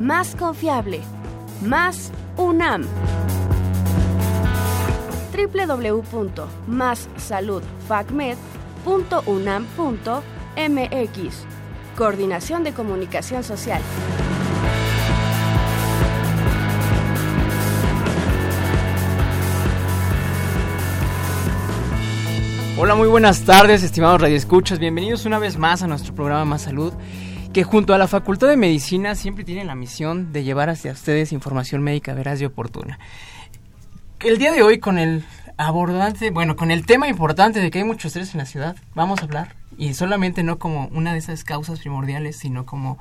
más confiable, más UNAM www.massaludfacmed.unam.mx Coordinación de Comunicación Social. Hola, muy buenas tardes, estimados radioescuchas. Bienvenidos una vez más a nuestro programa Más Salud, que junto a la Facultad de Medicina siempre tiene la misión de llevar hacia ustedes información médica veraz y oportuna. El día de hoy con el abordante, bueno, con el tema importante de que hay mucho estrés en la ciudad, vamos a hablar, y solamente no como una de esas causas primordiales, sino como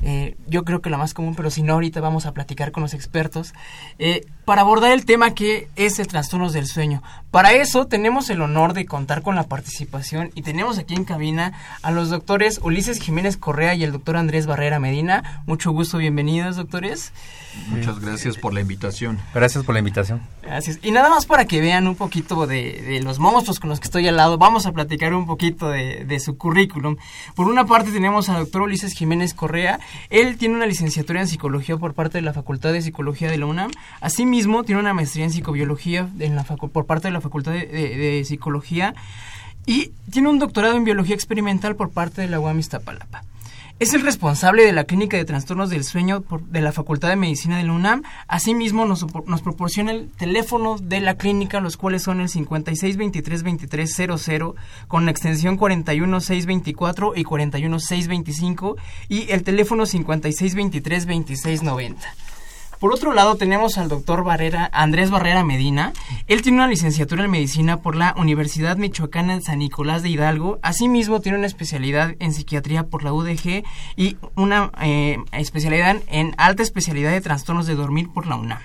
eh, yo creo que la más común, pero si no, ahorita vamos a platicar con los expertos, eh, para abordar el tema que es el trastornos del sueño. Para eso tenemos el honor de contar con la participación y tenemos aquí en cabina a los doctores Ulises Jiménez Correa y el doctor Andrés Barrera Medina. Mucho gusto, bienvenidos, doctores. Muchas gracias por la invitación. Gracias por la invitación. Gracias. Y nada más para que vean un poquito de, los monstruos con los que estoy al lado, vamos a platicar un poquito de, de, su currículum. Por una parte tenemos al doctor Ulises Jiménez Correa. Él tiene una licenciatura en psicología por parte de la Facultad de Psicología de la UNAM. Asimismo, tiene una maestría en psicobiología en la por parte de la Facultad de, de Psicología. Y tiene un doctorado en biología experimental por parte de la UAM Iztapalapa. Es el responsable de la Clínica de Trastornos del Sueño de la Facultad de Medicina de la UNAM. Asimismo, nos, nos proporciona el teléfono de la clínica, los cuales son el 5623-2300 con la extensión 41624 y 41625 y el teléfono 5623-2690. Por otro lado, tenemos al doctor Barrera, Andrés Barrera Medina. Él tiene una licenciatura en medicina por la Universidad Michoacana de San Nicolás de Hidalgo. Asimismo, tiene una especialidad en psiquiatría por la UDG y una eh, especialidad en alta especialidad de trastornos de dormir por la UNAM.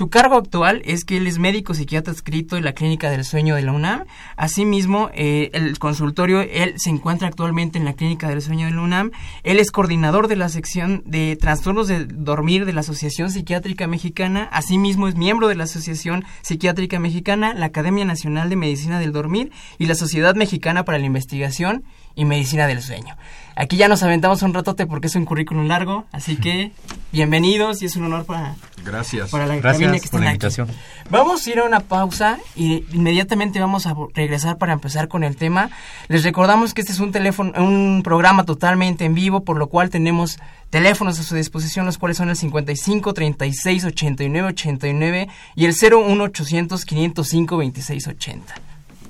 Su cargo actual es que él es médico psiquiatra escrito en la Clínica del Sueño de la UNAM. Asimismo, eh, el consultorio, él se encuentra actualmente en la Clínica del Sueño de la UNAM. Él es coordinador de la sección de trastornos de dormir de la Asociación Psiquiátrica Mexicana. Asimismo, es miembro de la Asociación Psiquiátrica Mexicana, la Academia Nacional de Medicina del Dormir y la Sociedad Mexicana para la Investigación y Medicina del Sueño. Aquí ya nos aventamos un ratote porque es un currículum largo, así que bienvenidos y es un honor para, Gracias. para la Gracias que por la invitación. Vamos a ir a una pausa y inmediatamente vamos a regresar para empezar con el tema. Les recordamos que este es un teléfono, un programa totalmente en vivo, por lo cual tenemos teléfonos a su disposición, los cuales son el 55 36 89 89 y el 01 800 505 26 80.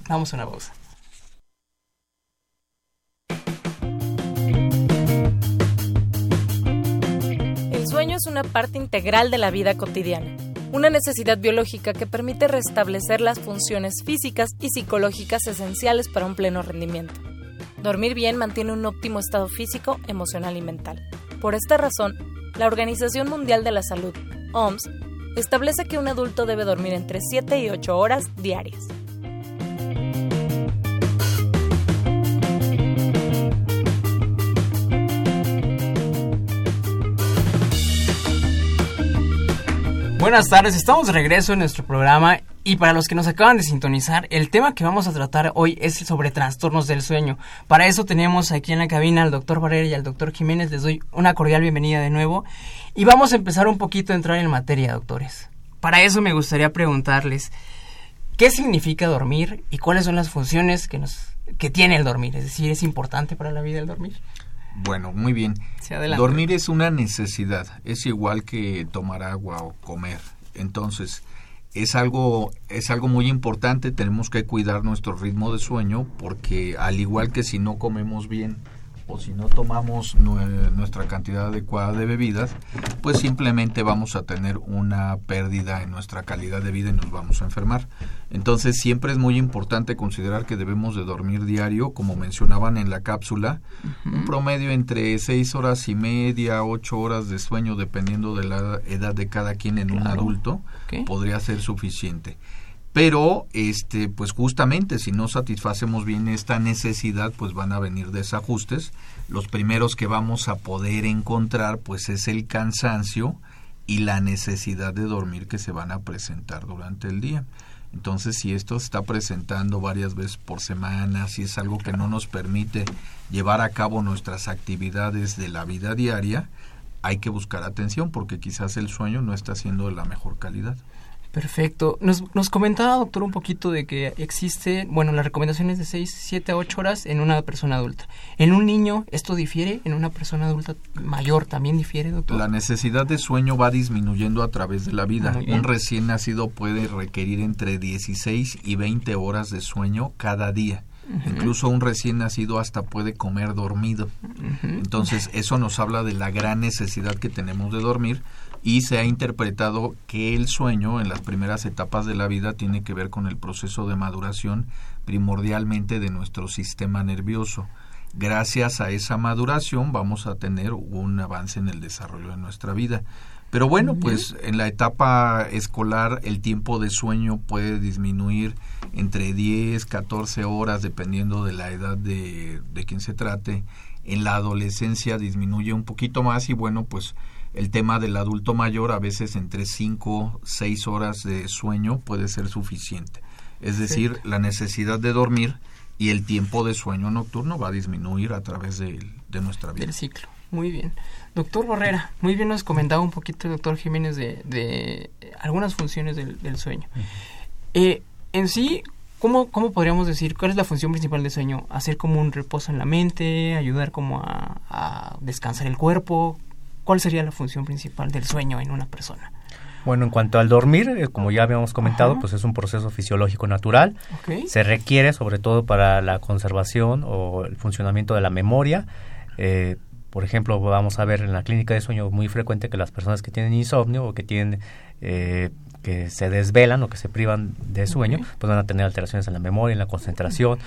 Vamos a una pausa. Es una parte integral de la vida cotidiana, una necesidad biológica que permite restablecer las funciones físicas y psicológicas esenciales para un pleno rendimiento. Dormir bien mantiene un óptimo estado físico, emocional y mental. Por esta razón, la Organización Mundial de la Salud, OMS, establece que un adulto debe dormir entre 7 y 8 horas diarias. Buenas tardes, estamos de regreso en nuestro programa y para los que nos acaban de sintonizar, el tema que vamos a tratar hoy es sobre trastornos del sueño. Para eso tenemos aquí en la cabina al doctor Barrera y al doctor Jiménez. Les doy una cordial bienvenida de nuevo y vamos a empezar un poquito a entrar en materia, doctores. Para eso me gustaría preguntarles, ¿qué significa dormir y cuáles son las funciones que, nos, que tiene el dormir? Es decir, ¿es importante para la vida el dormir? Bueno, muy bien. Dormir es una necesidad, es igual que tomar agua o comer. Entonces, es algo es algo muy importante, tenemos que cuidar nuestro ritmo de sueño porque al igual que si no comemos bien o si no tomamos nuestra cantidad adecuada de bebidas, pues simplemente vamos a tener una pérdida en nuestra calidad de vida y nos vamos a enfermar. Entonces siempre es muy importante considerar que debemos de dormir diario, como mencionaban en la cápsula, un promedio entre seis horas y media, ocho horas de sueño, dependiendo de la edad de cada quien en un adulto, podría ser suficiente pero este pues justamente si no satisfacemos bien esta necesidad pues van a venir desajustes. Los primeros que vamos a poder encontrar pues es el cansancio y la necesidad de dormir que se van a presentar durante el día. Entonces si esto se está presentando varias veces por semana si es algo que no nos permite llevar a cabo nuestras actividades de la vida diaria hay que buscar atención porque quizás el sueño no está siendo de la mejor calidad Perfecto. Nos, nos comentaba, doctor, un poquito de que existe, bueno, las recomendaciones de 6, 7 a 8 horas en una persona adulta. ¿En un niño esto difiere? ¿En una persona adulta mayor también difiere, doctor? La necesidad de sueño va disminuyendo a través de la vida. Un recién nacido puede requerir entre 16 y 20 horas de sueño cada día. Incluso un recién nacido hasta puede comer dormido. Entonces, eso nos habla de la gran necesidad que tenemos de dormir y se ha interpretado que el sueño en las primeras etapas de la vida tiene que ver con el proceso de maduración primordialmente de nuestro sistema nervioso. Gracias a esa maduración vamos a tener un avance en el desarrollo de nuestra vida. Pero bueno, pues en la etapa escolar el tiempo de sueño puede disminuir entre 10, 14 horas dependiendo de la edad de, de quien se trate. En la adolescencia disminuye un poquito más y bueno, pues el tema del adulto mayor, a veces entre 5, 6 horas de sueño puede ser suficiente. Es decir, la necesidad de dormir y el tiempo de sueño nocturno va a disminuir a través de, de nuestra vida. Del ciclo. Muy bien. Doctor Borrera, muy bien nos comentaba un poquito el doctor Jiménez de, de algunas funciones del, sueño. Eh, en sí, ¿cómo, ¿cómo podríamos decir cuál es la función principal del sueño? ¿Hacer como un reposo en la mente? ¿Ayudar como a, a descansar el cuerpo? ¿Cuál sería la función principal del sueño en una persona? Bueno, en cuanto al dormir, eh, como ya habíamos comentado, pues es un proceso fisiológico natural. Se requiere sobre todo para la conservación o el funcionamiento de la memoria. Eh, por ejemplo, vamos a ver en la clínica de sueño muy frecuente que las personas que tienen insomnio o que tienen eh, que se desvelan o que se privan de sueño, pues van a tener alteraciones en la memoria, en la concentración.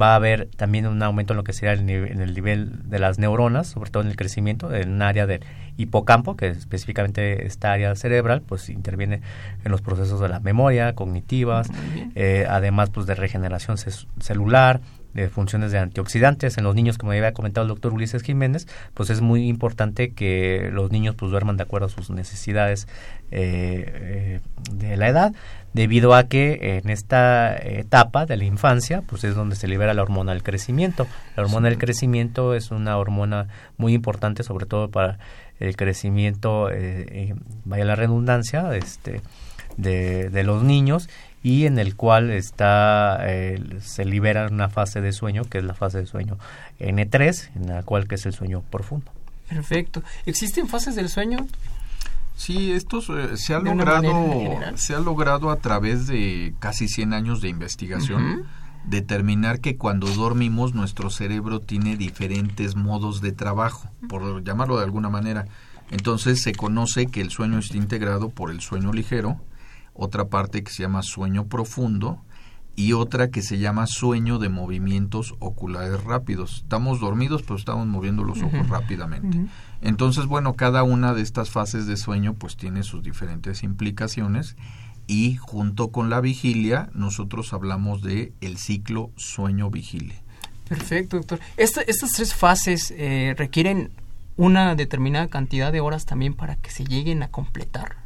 Va a haber también un aumento en lo que sería el en el nivel de las neuronas, sobre todo en el crecimiento, en un área del hipocampo, que específicamente esta área cerebral, pues interviene en los procesos de la memoria, cognitivas, eh, además pues de regeneración celular, de funciones de antioxidantes en los niños, como había comentado el doctor Ulises Jiménez, pues es muy importante que los niños pues duerman de acuerdo a sus necesidades eh, eh, de la edad, debido a que en esta etapa de la infancia pues es donde se libera la hormona del crecimiento. La hormona del crecimiento es una hormona muy importante, sobre todo para el crecimiento, eh, vaya la redundancia, este, de, de los niños y en el cual está eh, se libera una fase de sueño que es la fase de sueño N3 en la cual que es el sueño profundo. Perfecto. Existen fases del sueño sí esto se ha logrado se ha logrado a través de casi 100 años de investigación determinar que cuando dormimos nuestro cerebro tiene diferentes modos de trabajo por llamarlo de alguna manera. Entonces se conoce que el sueño está integrado por el sueño ligero otra parte que se llama sueño profundo y otra que se llama sueño de movimientos oculares rápidos. Estamos dormidos, pero estamos moviendo los ojos rápidamente. Entonces, bueno, cada una de estas fases de sueño pues tiene sus diferentes implicaciones y junto con la vigilia nosotros hablamos de el ciclo sueño-vigilia. Perfecto, doctor. estas tres fases eh, requieren una determinada cantidad de horas también para que se lleguen a completar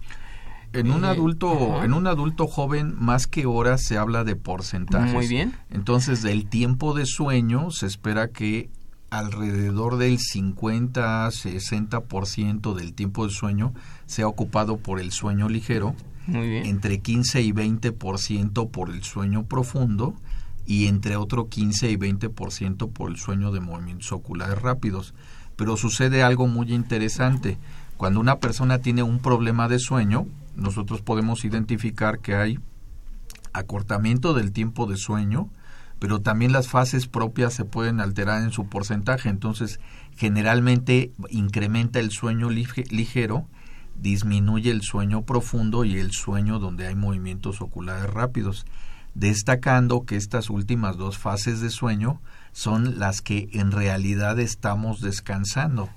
en un adulto en un adulto joven más que horas se habla de porcentajes. Muy bien. Entonces, del tiempo de sueño se espera que alrededor del 50 60% del tiempo de sueño sea ocupado por el sueño ligero, Muy bien. entre 15 y 20% por el sueño profundo y entre otro 15 y 20% por el sueño de movimientos oculares rápidos. Pero sucede algo muy interesante. Cuando una persona tiene un problema de sueño, nosotros podemos identificar que hay acortamiento del tiempo de sueño, pero también las fases propias se pueden alterar en su porcentaje. Entonces, generalmente incrementa el sueño ligero disminuye el sueño profundo y el sueño donde hay movimientos oculares rápidos, destacando que estas últimas dos fases de sueño son las que en realidad estamos descansando.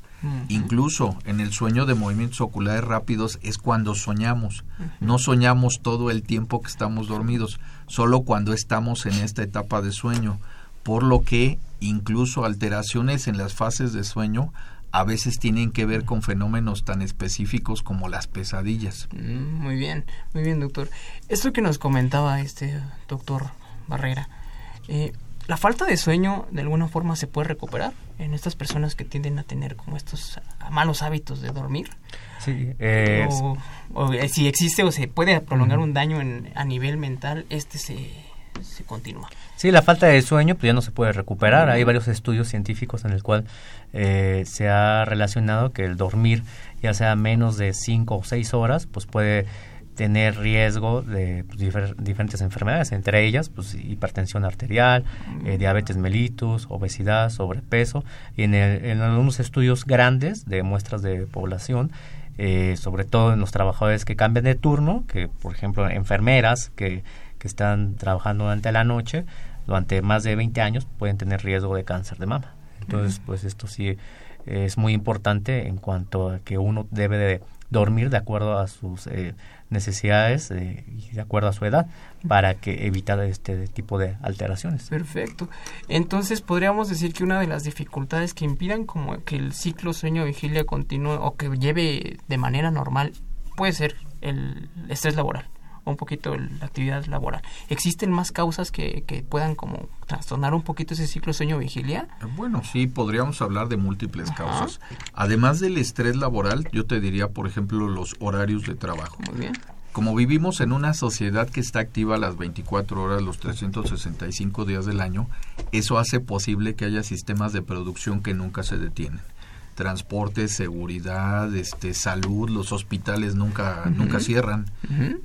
Incluso en el sueño de movimientos oculares rápidos es cuando soñamos. No soñamos todo el tiempo que estamos dormidos, solo cuando estamos en esta etapa de sueño. Por lo que incluso alteraciones en las fases de sueño a veces tienen que ver con fenómenos tan específicos como las pesadillas. Mm, muy bien, muy bien, doctor. Esto que nos comentaba este doctor Barrera, eh, ¿la falta de sueño de alguna forma se puede recuperar en estas personas que tienden a tener como estos malos hábitos de dormir? Sí, o, eh, si existe o se puede prolongar un daño en, a nivel mental, este se, se continúa. Sí, la falta de sueño pues ya no se puede recuperar. Hay varios estudios científicos en el cual eh, se ha relacionado que el dormir, ya sea menos de 5 o 6 horas, pues puede tener riesgo de pues, diferentes enfermedades, entre ellas pues, hipertensión arterial, eh, diabetes mellitus, obesidad, sobrepeso. Y en, en, algunos estudios grandes de muestras de población, eh, sobre todo en los trabajadores que cambian de turno, que por ejemplo enfermeras que, que están trabajando durante la noche, durante más de 20 años pueden tener riesgo de cáncer de mama. Entonces, pues esto sí es muy importante en cuanto a que uno debe de dormir de acuerdo a sus eh, necesidades eh, de acuerdo a su edad para que evitar este tipo de alteraciones. Perfecto. Entonces podríamos decir que una de las dificultades que impidan como que el ciclo sueño vigilia continúe o que lleve de manera normal puede ser el estrés laboral un poquito la actividad laboral. ¿Existen más causas que, que puedan como trastornar un poquito ese ciclo sueño-vigilia? Bueno, sí, podríamos hablar de múltiples causas. Además del estrés laboral, yo te diría, por ejemplo, los horarios de trabajo. Muy bien. Como vivimos en una sociedad que está activa las 24 horas, los 365 días del año, eso hace posible que haya sistemas de producción que nunca se detienen transporte, seguridad, este, salud, los hospitales nunca, nunca cierran,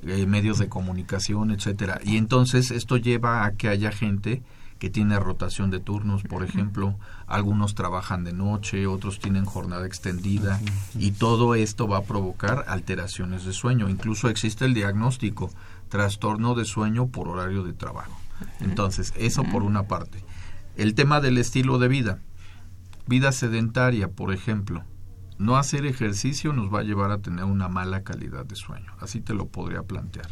eh, medios de comunicación, etcétera. Y entonces esto lleva a que haya gente que tiene rotación de turnos, por ejemplo, algunos trabajan de noche, otros tienen jornada extendida y todo esto va a provocar alteraciones de sueño. Incluso existe el diagnóstico trastorno de sueño por horario de trabajo. Entonces, eso por una parte. El tema del estilo de vida vida sedentaria, por ejemplo, no hacer ejercicio nos va a llevar a tener una mala calidad de sueño. Así te lo podría plantear.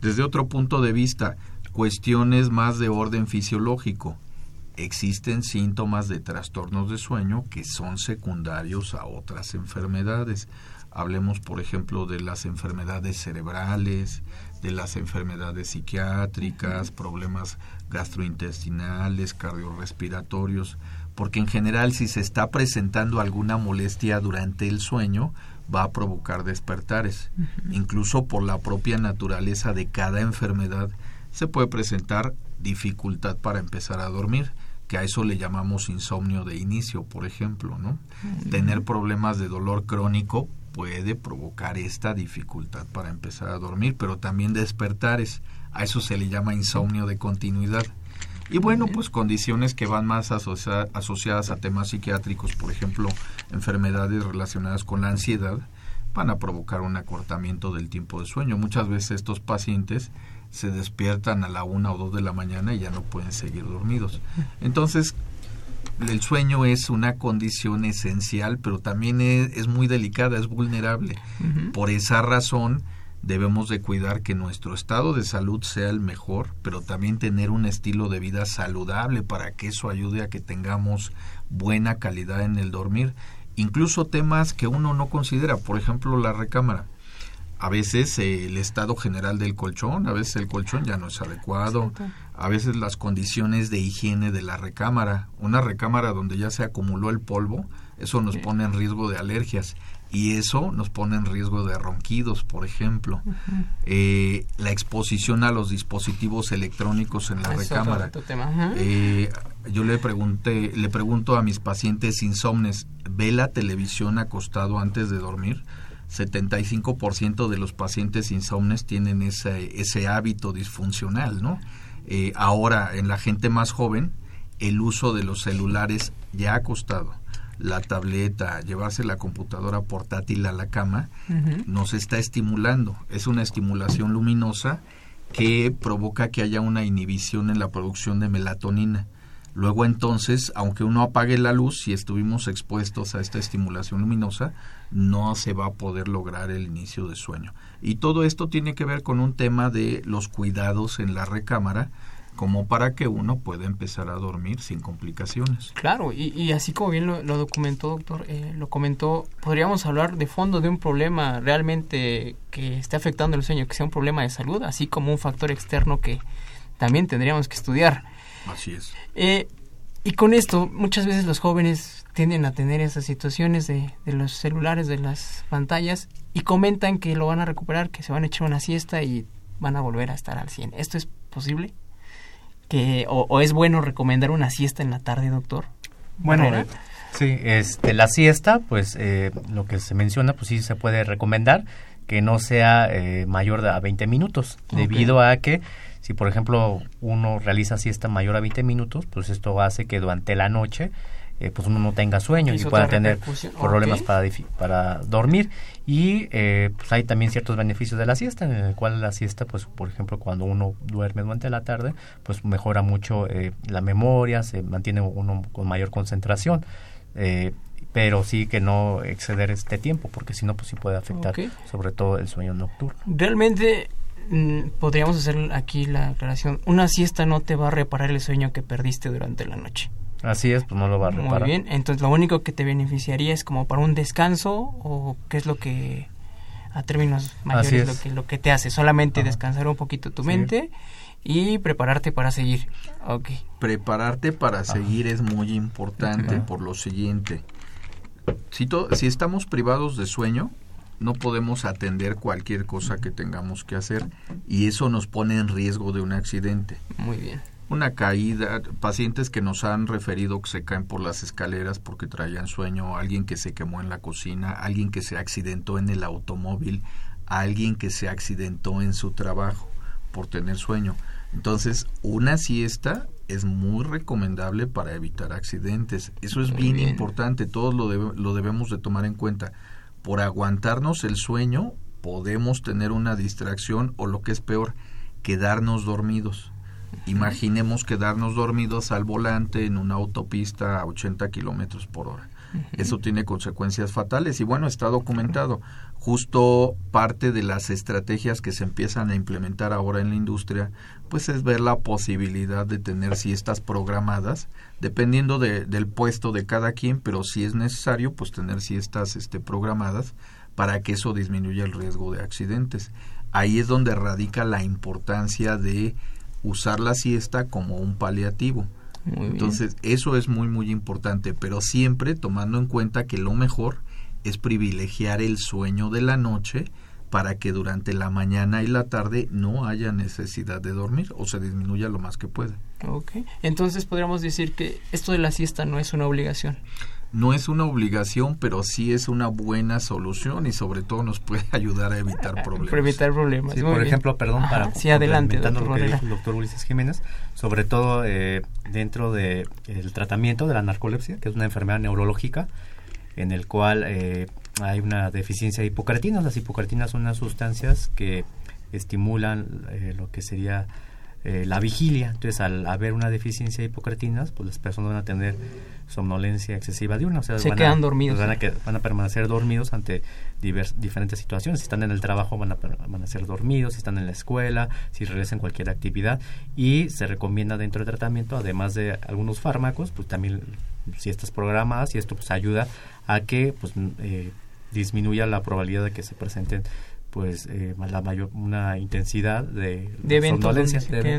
Desde otro punto de vista, cuestiones más de orden fisiológico. Existen síntomas de trastornos de sueño que son secundarios a otras enfermedades. Hablemos, por ejemplo, de las enfermedades cerebrales, de las enfermedades psiquiátricas, problemas gastrointestinales, cardiorrespiratorios porque en general si se está presentando alguna molestia durante el sueño, va a provocar despertares. Incluso por la propia naturaleza de cada enfermedad se puede presentar dificultad para empezar a dormir, que a eso le llamamos insomnio de inicio, por ejemplo, ¿no? Tener problemas de dolor crónico puede provocar esta dificultad para empezar a dormir, pero también despertares. A eso se le llama insomnio de continuidad. Y bueno, pues condiciones que van más asociadas a temas psiquiátricos, por ejemplo, enfermedades relacionadas con la ansiedad, van a provocar un acortamiento del tiempo de sueño. Muchas veces estos pacientes se despiertan a la una o dos de la mañana y ya no pueden seguir dormidos. Entonces, el sueño es una condición esencial, pero también es, muy delicada, es vulnerable. Por esa razón, debemos de cuidar que nuestro estado de salud sea el mejor, pero también tener un estilo de vida saludable para que eso ayude a que tengamos buena calidad en el dormir. Incluso temas que uno no considera, por ejemplo la recámara. A veces eh, el estado general del colchón, a veces el colchón ya no es adecuado, a veces las condiciones de higiene de la recámara, una recámara donde ya se acumuló el polvo, eso nos pone en riesgo de alergias y eso nos pone en riesgo de ronquidos, por ejemplo. Eh, la exposición a los dispositivos electrónicos en la recámara. Eh, yo le pregunté, le pregunto a mis pacientes insomnes, ¿ve la televisión acostado antes de dormir? 75% de los pacientes insomnes tienen ese, ese hábito disfuncional, ¿no? Eh, ahora, en la gente más joven, el uso de los celulares ya acostado la tableta, llevarse la computadora portátil a la cama, nos está estimulando. Es una estimulación luminosa que provoca que haya una inhibición en la producción de melatonina. Luego entonces, aunque uno apague la luz, si estuvimos expuestos a esta estimulación luminosa, no se va a poder lograr el inicio de sueño. Y todo esto tiene que ver con un tema de los cuidados en la recámara, como para que uno pueda empezar a dormir sin complicaciones. Claro, y, así como bien lo, documentó, doctor, eh, lo comentó, podríamos hablar de fondo de un problema realmente que esté afectando el sueño, que sea un problema de salud, así como un factor externo que también tendríamos que estudiar. Así es. Eh, y con esto, muchas veces los jóvenes tienden a tener esas situaciones de, de los celulares, de las pantallas, y comentan que lo van a recuperar, que se van a echar una siesta y van a volver a estar al 100. ¿Esto es posible? Que o, es bueno recomendar una siesta en la tarde, doctor? Bueno, sí, este, la siesta, pues eh, lo que se menciona, pues sí se puede recomendar que no sea eh, mayor a 20 minutos, debido a que si por ejemplo uno realiza siesta mayor a 20 minutos, pues esto hace que durante la noche eh, pues uno no tenga sueño y, pueda tener problemas para, para dormir. Y eh, pues hay también ciertos beneficios de la siesta, en el cual la siesta, pues por ejemplo, cuando uno duerme durante la tarde, pues mejora mucho eh, la memoria, se mantiene uno con mayor concentración. pero sí que no exceder este tiempo, porque si no, pues sí puede afectar sobre todo el sueño nocturno. Realmente mm, podríamos hacer aquí la aclaración, una siesta no te va a reparar el sueño que perdiste durante la noche. Así es, pues no lo va a reparar. Muy bien, entonces lo único que te beneficiaría es como para un descanso o qué es lo que a términos mayores lo que lo que te hace, solamente descansar un poquito tu mente y prepararte para seguir. Okay. Prepararte para seguir es muy importante por lo siguiente. Si, si estamos privados de sueño, no podemos atender cualquier cosa que tengamos que hacer y eso nos pone en riesgo de un accidente. Muy bien una caída, pacientes que nos han referido que se caen por las escaleras porque traían sueño, alguien que se quemó en la cocina, alguien que se accidentó en el automóvil, alguien que se accidentó en su trabajo por tener sueño. Entonces, una siesta es muy recomendable para evitar accidentes. Eso es bien, importante, todos lo, lo debemos de tomar en cuenta. Por aguantarnos el sueño, podemos tener una distracción o lo que es peor, quedarnos dormidos Imaginemos quedarnos dormidos al volante en una autopista a 80 kilómetros por hora. Eso tiene consecuencias fatales y bueno, está documentado. Justo parte de las estrategias que se empiezan a implementar ahora en la industria, pues es ver la posibilidad de tener siestas programadas, dependiendo del puesto de cada quien, pero si es necesario, pues tener siestas este, programadas para que eso disminuya el riesgo de accidentes. Ahí es donde radica la importancia de usar la siesta como un paliativo. Entonces, eso es muy, muy importante, pero siempre tomando en cuenta que lo mejor es privilegiar el sueño de la noche para que durante la mañana y la tarde no haya necesidad de dormir o se disminuya lo más que pueda. Ok, entonces podríamos decir que esto de la siesta no es una obligación no es una obligación, pero sí es una buena solución y sobre todo nos puede ayudar a evitar problemas. evitar problemas. por ejemplo, perdón, para sí, adelante, doctor lo que dijo el doctor Ulises Jiménez, sobre todo eh, dentro del el tratamiento de la narcolepsia, que es una enfermedad neurológica en el cual eh, hay una deficiencia de hipocretinas. Las hipocretinas son unas sustancias que estimulan eh, lo que sería eh, la vigilia. Entonces, al haber una deficiencia de hipocretinas, pues las personas van a tener somnolencia excesiva diurna. O sea, Se quedan dormidos. Van a, van a, permanecer dormidos ante diferentes situaciones. Si están en el trabajo, van a permanecer dormidos. Si están en la escuela, si realizan cualquier actividad. Y se recomienda dentro del tratamiento, además de algunos fármacos, pues también si estás programadas y esto pues ayuda a que pues eh, disminuya la probabilidad de que se presenten pues eh, la mayor una intensidad de, de eventos de,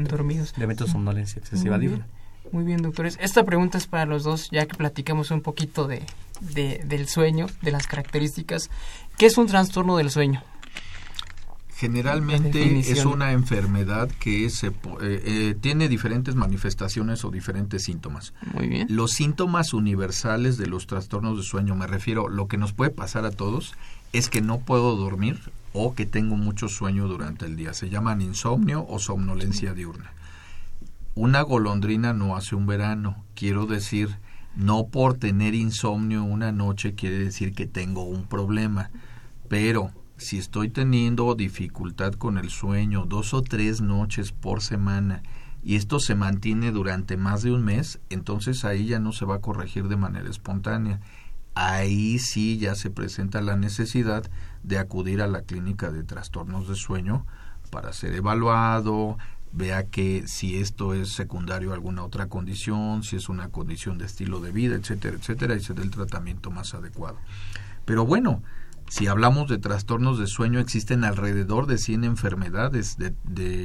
dormidos de eventos de somnolencia excesiva bien, muy bien doctores esta pregunta es para los dos ya que platicamos un poquito de, del sueño de las características qué es un trastorno del sueño Generalmente es una enfermedad que se, eh, eh, tiene diferentes manifestaciones o diferentes síntomas. Muy bien. Los síntomas universales de los trastornos de sueño, me refiero, lo que nos puede pasar a todos, es que no puedo dormir o que tengo mucho sueño durante el día. Se llaman insomnio o somnolencia diurna. Una golondrina no hace un verano. Quiero decir, No por tener insomnio una noche quiere decir que tengo un problema, pero si estoy teniendo dificultad con el sueño dos o tres noches por semana y esto se mantiene durante más de un mes, entonces ahí ya no se va a corregir de manera espontánea. Ahí sí ya se presenta la necesidad de acudir a la clínica de trastornos de sueño para ser evaluado, vea que si esto es secundario a alguna otra condición, si es una condición de estilo de vida, etcétera, etcétera, y se dé el tratamiento más adecuado. Pero bueno, si hablamos de trastornos de sueño, existen alrededor de 100 enfermedades de,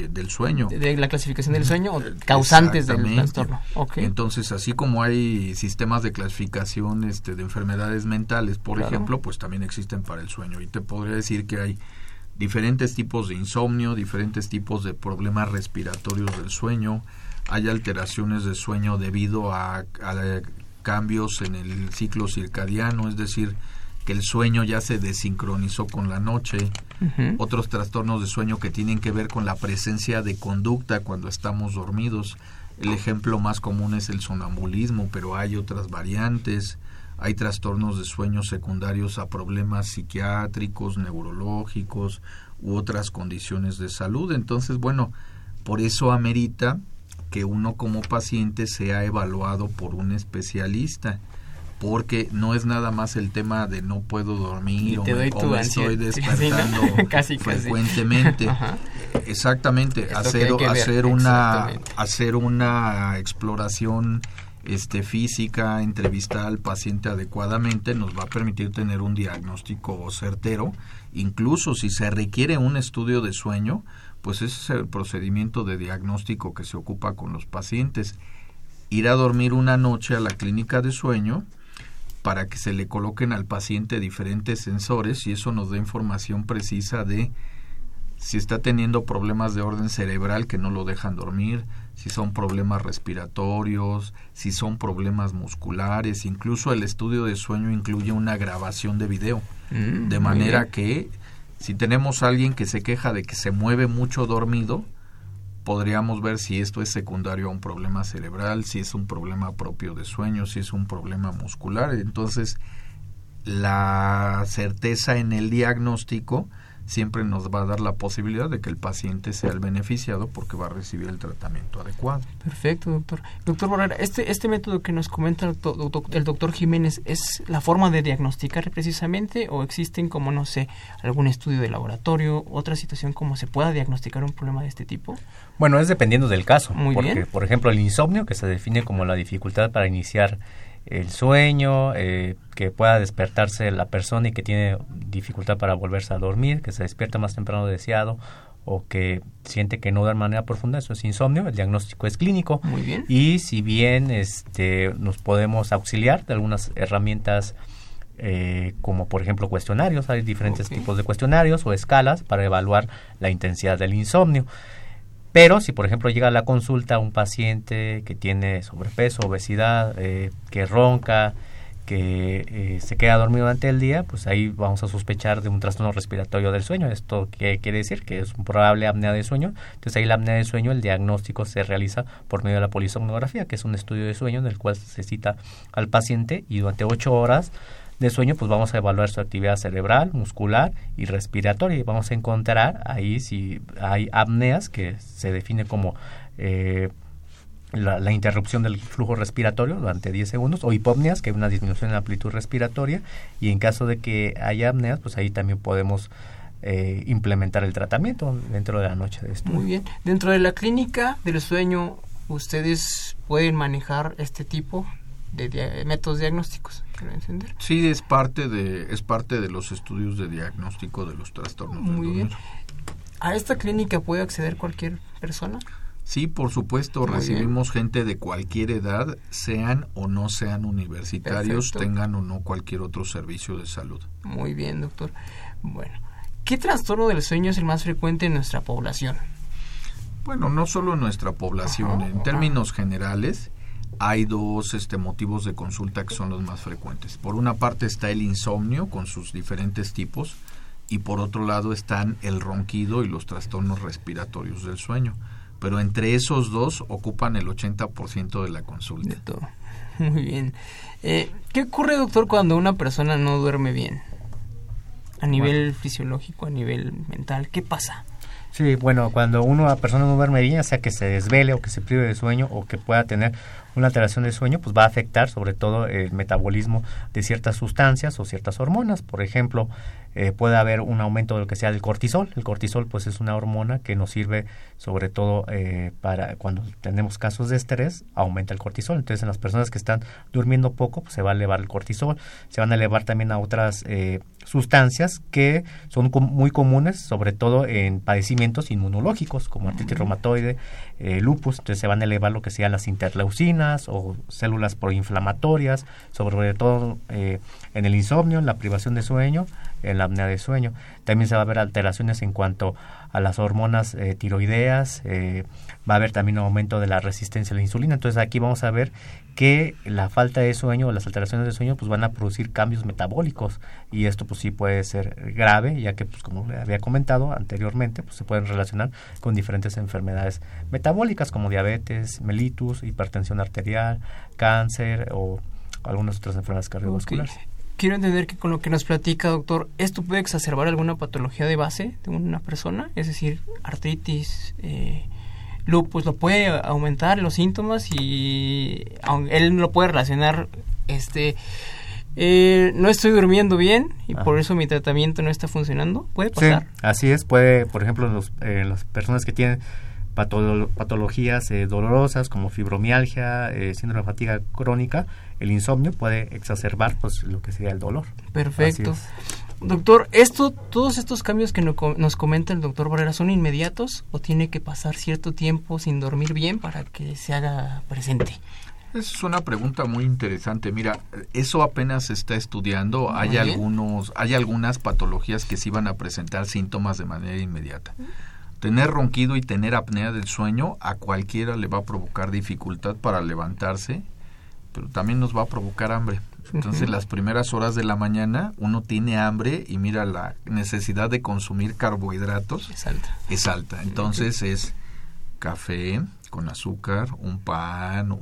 del sueño. De, la clasificación del sueño o causantes del trastorno. Entonces, así como hay sistemas de clasificación este, de enfermedades mentales, por ejemplo, pues también existen para el sueño. Y te podría decir que hay diferentes tipos de insomnio, diferentes tipos de problemas respiratorios del sueño, hay alteraciones de sueño debido a cambios en el ciclo circadiano, es decir, que el sueño ya se desincronizó con la noche, otros trastornos de sueño que tienen que ver con la presencia de conducta cuando estamos dormidos. El ejemplo más común es el sonambulismo, pero hay otras variantes. Hay trastornos de sueño secundarios a problemas psiquiátricos, neurológicos u otras condiciones de salud. Entonces, bueno, por eso amerita que uno como paciente sea evaluado por un especialista porque no es nada más el tema de no puedo dormir o, me, estoy despertando frecuentemente. Exactamente, hacer, hacer una hacer una exploración este física, entrevistar al paciente adecuadamente nos va a permitir tener un diagnóstico certero, incluso si se requiere un estudio de sueño, pues ese es el procedimiento de diagnóstico que se ocupa con los pacientes. Ir a dormir una noche a la clínica de sueño, para que se le coloquen al paciente diferentes sensores y eso nos da información precisa de si está teniendo problemas de orden cerebral que no lo dejan dormir, si son problemas respiratorios, si son problemas musculares, incluso el estudio de sueño incluye una grabación de video, mm, de manera que si tenemos a alguien que se queja de que se mueve mucho dormido, podríamos ver si esto es secundario a un problema cerebral, si es un problema propio de sueño, si es un problema muscular. Entonces, la certeza en el diagnóstico siempre nos va a dar la posibilidad de que el paciente sea el beneficiado porque va a recibir el tratamiento adecuado. Perfecto, doctor. Doctor Borrera, este, este método que nos comenta el, doctor Jiménez, ¿es la forma de diagnosticar precisamente o existen como, no sé, algún estudio de laboratorio, otra situación como se pueda diagnosticar un problema de este tipo? Bueno, es dependiendo del caso. Muy porque, Por ejemplo, el insomnio, que se define como la dificultad para iniciar el sueño, eh, que pueda despertarse la persona y que tiene dificultad para volverse a dormir, que se despierta más temprano deseado o que siente que no de manera profunda, eso es insomnio, el diagnóstico es clínico. Muy bien. Y si bien este, nos podemos auxiliar de algunas herramientas eh, como por ejemplo cuestionarios, hay diferentes tipos de cuestionarios o escalas para evaluar la intensidad del insomnio. Pero si, por ejemplo, llega a la consulta un paciente que tiene sobrepeso, obesidad, eh, que ronca, que eh, se queda dormido durante el día, pues ahí vamos a sospechar de un trastorno respiratorio del sueño. ¿Esto qué quiere decir? Que es un probable apnea de sueño. Entonces ahí la apnea de sueño, el diagnóstico se realiza por medio de la polisomnografía, que es un estudio de sueño en el cual se cita al paciente y durante ocho horas de sueño, pues vamos a evaluar su actividad cerebral, muscular y respiratoria y vamos a encontrar ahí si hay apneas, que se define como eh, la, interrupción del flujo respiratorio durante 10 segundos, o hipopneas, que es una disminución en la amplitud respiratoria, y en caso de que haya apneas, pues ahí también podemos eh, implementar el tratamiento dentro de la noche de estudio. Muy bien. Dentro de la clínica del sueño, ¿ustedes pueden manejar este tipo de métodos diagnósticos? entender. Sí, es parte de es parte de los estudios de diagnóstico de los trastornos Muy bien. ¿A esta clínica puede acceder cualquier persona? Sí, por supuesto, recibimos gente de cualquier edad, sean o no sean universitarios, tengan o no cualquier otro servicio de salud. Muy bien, doctor. Bueno, ¿qué trastorno del sueño es el más frecuente en nuestra población? Bueno, no solo en nuestra población, en términos generales, hay dos este, motivos de consulta que son los más frecuentes. Por una parte está el insomnio con sus diferentes tipos y por otro lado están el ronquido y los trastornos respiratorios del sueño. Pero entre esos dos ocupan el 80% de la consulta. De todo. Muy bien. Eh, ¿Qué ocurre, doctor, cuando una persona no duerme bien? A nivel fisiológico, a nivel mental, ¿qué pasa? Sí, bueno, cuando una persona no duerme bien, sea que se desvele o que se prive de sueño o que pueda tener una alteración del sueño, pues va a afectar sobre todo el metabolismo de ciertas sustancias o ciertas hormonas. Por ejemplo, eh, puede haber un aumento de lo que sea del cortisol. El cortisol pues es una hormona que nos sirve sobre todo eh, para cuando tenemos casos de estrés, aumenta el cortisol. Entonces en las personas que están durmiendo poco pues se va a elevar el cortisol. Se van a elevar también a otras eh, sustancias que son muy comunes sobre todo en padecimientos inmunológicos como artritis reumatoide, lupus. Entonces se van a elevar lo que sean las interleucinas o células proinflamatorias, sobre todo en el insomnio, en la privación de sueño en la apnea de sueño. También se va a ver alteraciones en cuanto a las hormonas eh, tiroideas, eh, va a haber también un aumento de la resistencia a la insulina. Entonces aquí vamos a ver que la falta de sueño o las alteraciones de sueño pues van a producir cambios metabólicos y esto pues sí puede ser grave ya que pues como le había comentado anteriormente pues se pueden relacionar con diferentes enfermedades metabólicas como diabetes, mellitus, hipertensión arterial, cáncer o algunas otras enfermedades cardiovasculares quiero entender que con lo que nos platica, doctor, ¿esto puede exacerbar alguna patología de base de una persona? Es decir, artritis, eh, lupus, ¿lo puede aumentar los síntomas? Y él lo puede relacionar, este... Eh, no estoy durmiendo bien y por eso mi tratamiento no está funcionando. ¿Puede pasar? Sí, así es. Puede, por ejemplo, los, eh, las personas que tienen patologías eh, dolorosas como fibromialgia, eh, síndrome de fatiga crónica, el insomnio puede exacerbar pues lo que sería el dolor. Perfecto. Doctor, esto, todos estos cambios que nos comenta el doctor Barrera son inmediatos o tiene que pasar cierto tiempo sin dormir bien para que se haga presente. Es una pregunta muy interesante. Mira, eso apenas se está estudiando. hay algunos, hay algunas patologías que sí van a presentar síntomas de manera inmediata. Tener ronquido y tener apnea del sueño a cualquiera le va a provocar dificultad para levantarse, pero también nos va a provocar hambre. Entonces, las primeras horas de la mañana uno tiene hambre y mira la necesidad de consumir carbohidratos es alta. Es alta. Entonces, es café con azúcar, un pan,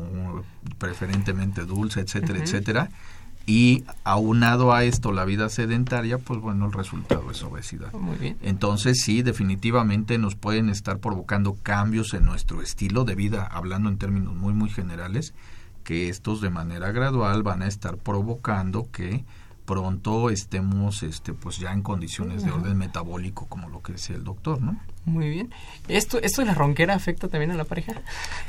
preferentemente dulce, etcétera, etcétera y aunado a esto la vida sedentaria, pues bueno, el resultado es obesidad. Muy bien. Entonces sí, definitivamente nos pueden estar provocando cambios en nuestro estilo de vida, hablando en términos muy, muy generales, que estos de manera gradual van a estar provocando que pronto estemos este pues ya en condiciones de orden metabólico como lo que decía el doctor, ¿no? Muy bien. ¿Esto, esto de la ronquera afecta también a la pareja?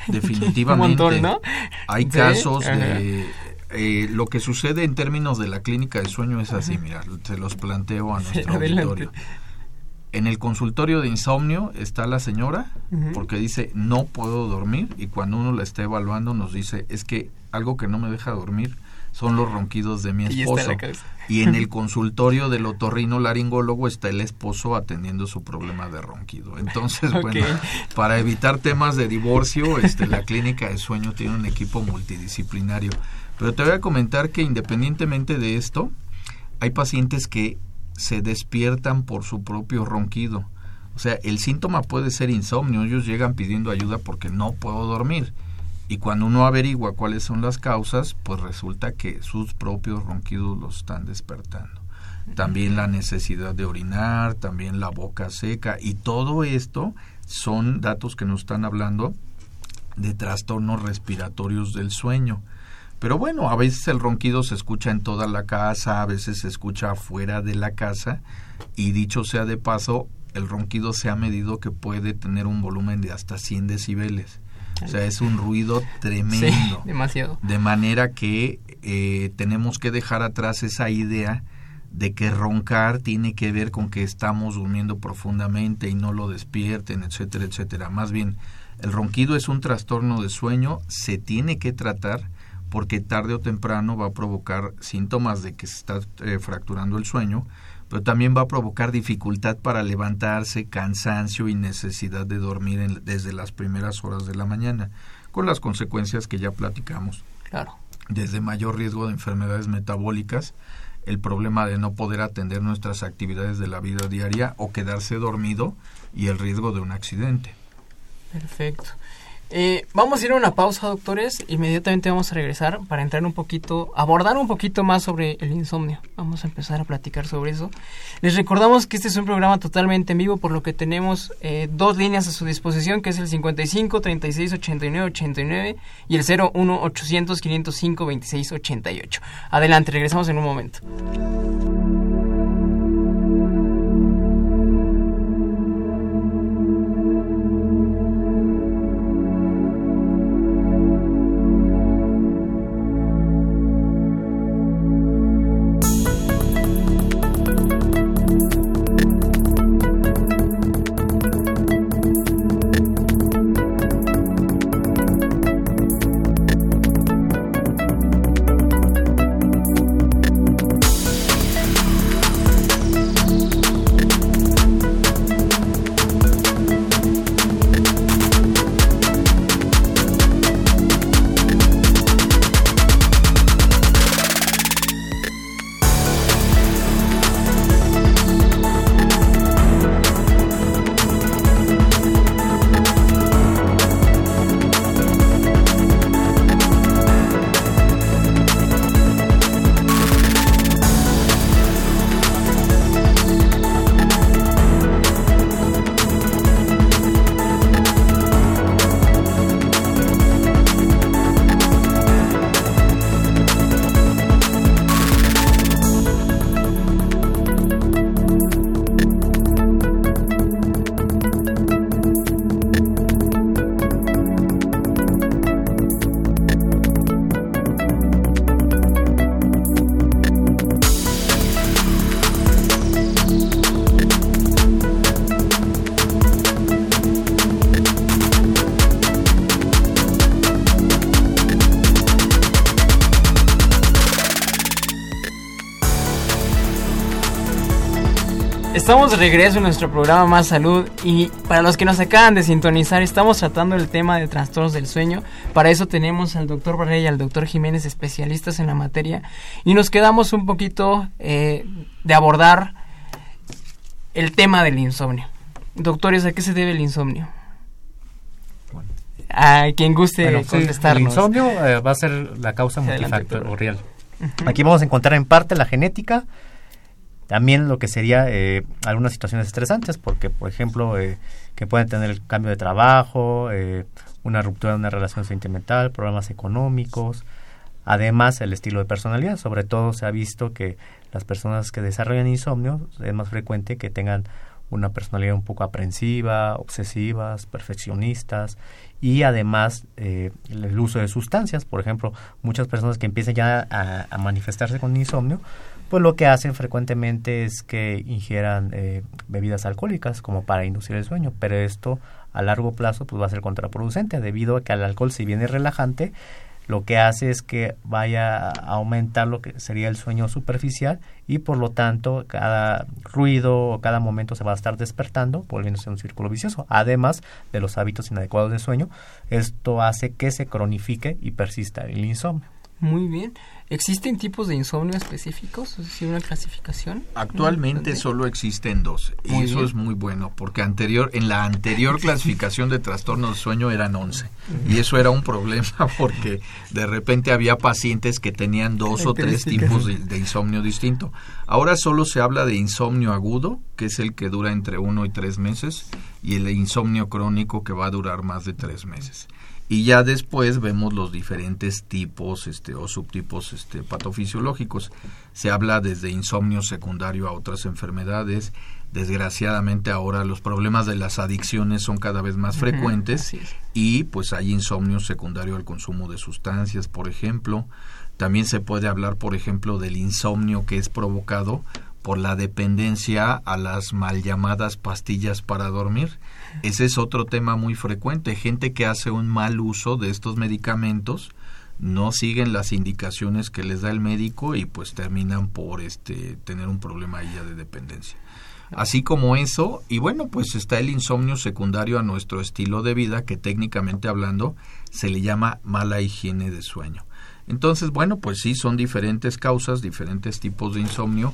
Definitivamente. ¿no? Hay casos de eh, lo que sucede en términos de la clínica de sueño es así, mira, se los planteo a nuestro auditorio. En el consultorio de insomnio está la señora porque dice no puedo dormir y cuando uno la está evaluando nos dice es que algo que no me deja dormir son los ronquidos de mi esposo. Y, en el consultorio del otorrino laringólogo está el esposo atendiendo su problema de ronquido. Entonces, bueno, para evitar temas de divorcio, este, la clínica de sueño tiene un equipo multidisciplinario. Pero te voy a comentar que independientemente de esto, hay pacientes que se despiertan por su propio ronquido. O sea, el síntoma puede ser insomnio. Ellos llegan pidiendo ayuda porque no puedo dormir. Y cuando uno averigua cuáles son las causas, pues resulta que sus propios ronquidos los están despertando. También la necesidad de orinar, también la boca seca. Y todo esto son datos que nos están hablando de trastornos respiratorios del sueño. Pero bueno, a veces el ronquido se escucha en toda la casa, a veces se escucha fuera de la casa y dicho sea de paso, el ronquido se ha medido que puede tener un volumen de hasta 100 decibeles. O sea, es un ruido tremendo. demasiado. De manera que eh, tenemos que dejar atrás esa idea de que roncar tiene que ver con que estamos durmiendo profundamente y no lo despierten, etcétera, etcétera. Más bien, el ronquido es un trastorno de sueño, se tiene que tratar porque tarde o temprano va a provocar síntomas de que se está eh, fracturando el sueño, pero también va a provocar dificultad para levantarse, cansancio y necesidad de dormir desde las primeras horas de la mañana, con las consecuencias que ya platicamos. Claro. Desde mayor riesgo de enfermedades metabólicas, el problema de no poder atender nuestras actividades de la vida diaria o quedarse dormido y el riesgo de un accidente. Perfecto. Eh, vamos a ir a una pausa, doctores. Inmediatamente vamos a regresar para entrar un poquito, abordar un poquito más sobre el insomnio. Vamos a empezar a platicar sobre eso. Les recordamos que este es un programa totalmente en vivo, por lo que tenemos eh, dos líneas a su disposición, que es el 55 36 89 89 y el 01 800 505 26 88. Adelante, regresamos en un momento. Estamos de regreso en nuestro programa Más Salud y para los que nos acaban de sintonizar estamos tratando el tema de trastornos del sueño. Para eso tenemos al doctor Barrera y al doctor Jiménez especialistas en la materia y nos quedamos un poquito eh, de abordar el tema del insomnio. Doctores, ¿a qué se debe el insomnio? A quien guste contestarnos. el insomnio eh, va a ser la causa multifactorial. Aquí vamos a encontrar en parte la genética, también lo que sería eh, algunas situaciones estresantes, porque, por ejemplo, eh, que pueden tener el cambio de trabajo, eh, una ruptura de una relación sentimental, problemas económicos, además el estilo de personalidad. Sobre todo se ha visto que las personas que desarrollan insomnio es más frecuente que tengan una personalidad un poco aprensiva, obsesivas, perfeccionistas y además el uso de sustancias. Por ejemplo, muchas personas que empiezan ya a manifestarse con insomnio pues lo que hacen frecuentemente es que ingieran eh, bebidas alcohólicas como para inducir el sueño, pero esto a largo plazo pues va a ser contraproducente debido a que el alcohol si bien es relajante, lo que hace es que vaya a aumentar lo que sería el sueño superficial y por lo tanto cada ruido o cada momento se va a estar despertando, volviéndose un círculo vicioso. Además de los hábitos inadecuados de sueño, esto hace que se cronifique y persista el insomnio. Muy bien. ¿Existen tipos de insomnio específicos? Es decir, una clasificación. Actualmente solo existen dos. y eso es muy bueno, porque anterior, en la anterior clasificación de trastornos de sueño eran 11. Y eso era un problema porque de repente había pacientes que tenían dos o tres tipos de, de, insomnio distinto. Ahora solo se habla de insomnio agudo, que es el que dura entre uno y tres meses, y el insomnio crónico que va a durar más de tres meses y ya después vemos los diferentes tipos este, o subtipos este, patofisiológicos. Se habla desde insomnio secundario a otras enfermedades. Desgraciadamente ahora los problemas de las adicciones son cada vez más frecuentes y pues hay insomnio secundario al consumo de sustancias, por ejemplo. También se puede hablar, por ejemplo, del insomnio que es provocado por la dependencia a las mal llamadas pastillas para dormir ese es otro tema muy frecuente. Gente que hace un mal uso de estos medicamentos no siguen las indicaciones que les da el médico y pues terminan por este tener un problema ya de dependencia. Así como eso, y bueno, pues está el insomnio secundario a nuestro estilo de vida que técnicamente hablando se le llama mala higiene de sueño. Entonces, bueno, pues sí, son diferentes causas, diferentes tipos de insomnio,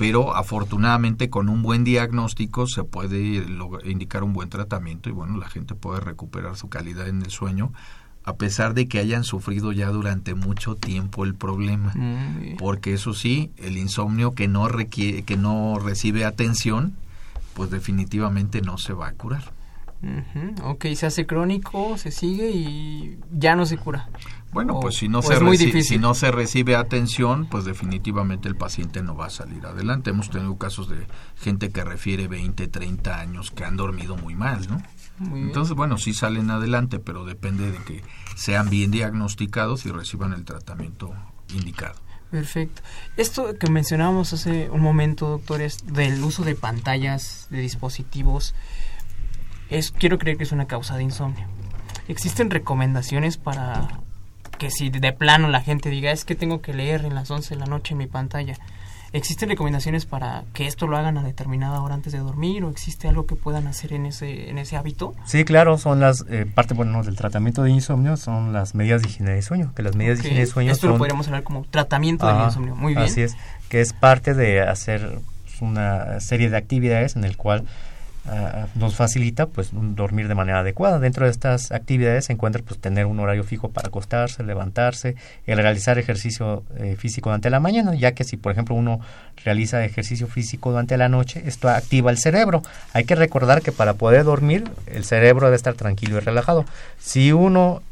pero afortunadamente con un buen diagnóstico se puede indicar un buen tratamiento y bueno, la gente puede recuperar su calidad en el sueño a pesar de que hayan sufrido ya durante mucho tiempo el problema. Porque eso sí, el insomnio que no requiere que no recibe atención, pues definitivamente no se va a curar. Ok, se hace crónico, se sigue y ya no se cura. Bueno, pues si no, se si no se recibe atención, pues definitivamente el paciente no va a salir adelante. Hemos tenido casos de gente que refiere 20, 30 años que han dormido muy mal, ¿no? Entonces, bueno, sí salen adelante, pero depende de que sean bien diagnosticados y reciban el tratamiento indicado. Perfecto. Esto que mencionábamos hace un momento, doctores, del uso de pantallas, de dispositivos, es quiero creer que es una causa de insomnio. ¿Existen recomendaciones para que si de plano la gente diga es que tengo que leer en las 11 de la noche en mi pantalla, ¿existen recomendaciones para que esto lo hagan a determinada hora antes de dormir o existe algo que puedan hacer en ese, en ese hábito? Sí, claro, son las, eh, parte bueno, del tratamiento de insomnio son las medidas de higiene de sueño, que las medidas de higiene de sueño Esto lo podríamos hablar como tratamiento de insomnio, muy bien. Así es, que es parte de hacer una serie de actividades en el cual Nos facilita pues dormir de manera adecuada. Dentro de estas actividades se encuentra pues tener un horario fijo para acostarse, levantarse, el realizar ejercicio eh, físico durante la mañana, ya que si por ejemplo uno realiza ejercicio físico durante la noche, esto activa el cerebro. Hay que recordar que para poder dormir el cerebro debe estar tranquilo y relajado. Si uno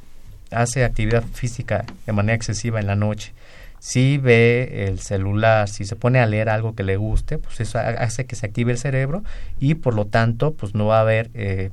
hace actividad física de manera excesiva en la noche, si ve el celular, si se pone a leer algo que le guste, pues eso hace que se active el cerebro y por lo tanto pues no va a haber eh,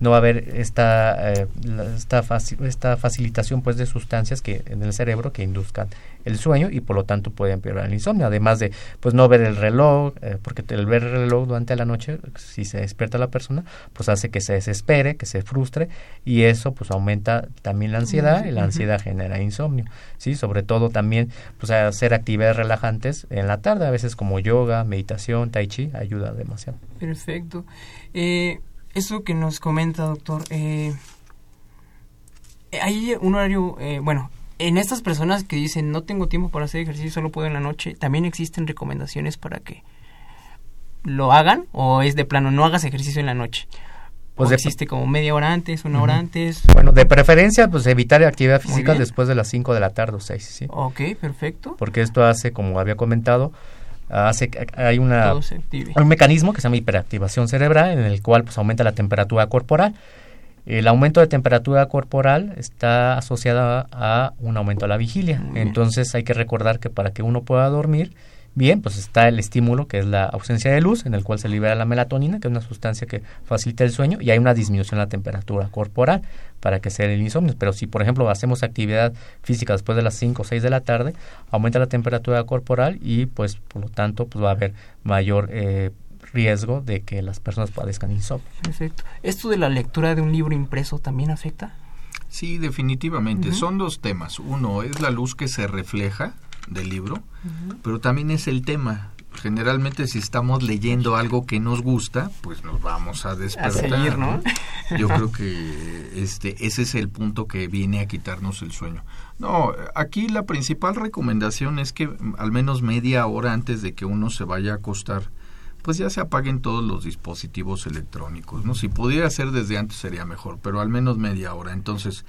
no va a haber esta, eh, esta, esta facilitación pues de sustancias que en el cerebro que induzcan el sueño y por lo tanto puede empeorar el insomnio. Además de pues no ver el reloj eh, porque el ver el reloj durante la noche si se despierta la persona pues hace que se desespere que se frustre y eso pues aumenta también la ansiedad y la ansiedad genera insomnio sí sobre todo también pues hacer actividades relajantes en la tarde a veces como yoga meditación tai chi ayuda demasiado. Perfecto. Eh, eso que nos comenta, doctor, eh, hay un horario, eh, bueno, en estas personas que dicen no tengo tiempo para hacer ejercicio, solo puedo en la noche, ¿también existen recomendaciones para que lo hagan o es de plano no hagas ejercicio en la noche? Pues existe como media hora antes, una hora antes. Bueno, de preferencia, pues evitar actividad física después de las 5 de la tarde o 6, ¿sí? Ok, perfecto. Porque esto hace, como había comentado, hace hay una un mecanismo que se llama hiperactivación cerebral en el cual pues aumenta la temperatura corporal. El aumento de temperatura corporal está asociada a un aumento de la vigilia. Entonces hay que recordar que para que uno pueda dormir Bien, pues está el estímulo, que es la ausencia de luz, en el cual se libera la melatonina, que es una sustancia que facilita el sueño, y hay una disminución de la temperatura corporal para que sea el insomnio. Pero si, por ejemplo, hacemos actividad física después de las 5 o 6 de la tarde, aumenta la temperatura corporal y, pues, por lo tanto, pues va a haber mayor eh, riesgo de que las personas padezcan insomnio. Perfecto. ¿Esto de la lectura de un libro impreso también afecta? Sí, definitivamente. Son dos temas. Uno es la luz que se refleja del libro, pero también es el tema. Generalmente si estamos leyendo algo que nos gusta, pues nos vamos a despertar. ¿no? Yo creo que este ese es el punto que viene a quitarnos el sueño. No, aquí la principal recomendación es que al menos media hora antes de que uno se vaya a acostar, pues ya se apaguen todos los dispositivos electrónicos, ¿no? Si pudiera ser desde antes sería mejor, pero al menos media hora. Entonces,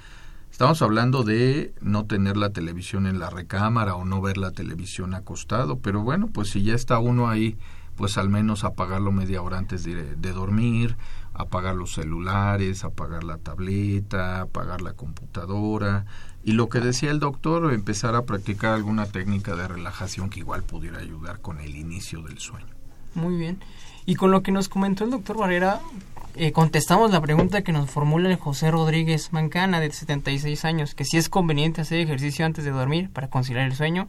Estamos hablando de no tener la televisión en la recámara o no ver la televisión acostado, pero bueno, pues si ya está uno ahí, pues al menos apagarlo media hora antes de, dormir, apagar los celulares, apagar la tableta, apagar la computadora y lo que decía el doctor, empezar a practicar alguna técnica de relajación que igual pudiera ayudar con el inicio del sueño. Muy bien. Y con lo que nos comentó el doctor Barrera, eh, contestamos la pregunta que nos formula el José Rodríguez Mancana, de 76 años, que si es conveniente hacer ejercicio antes de dormir para conciliar el sueño.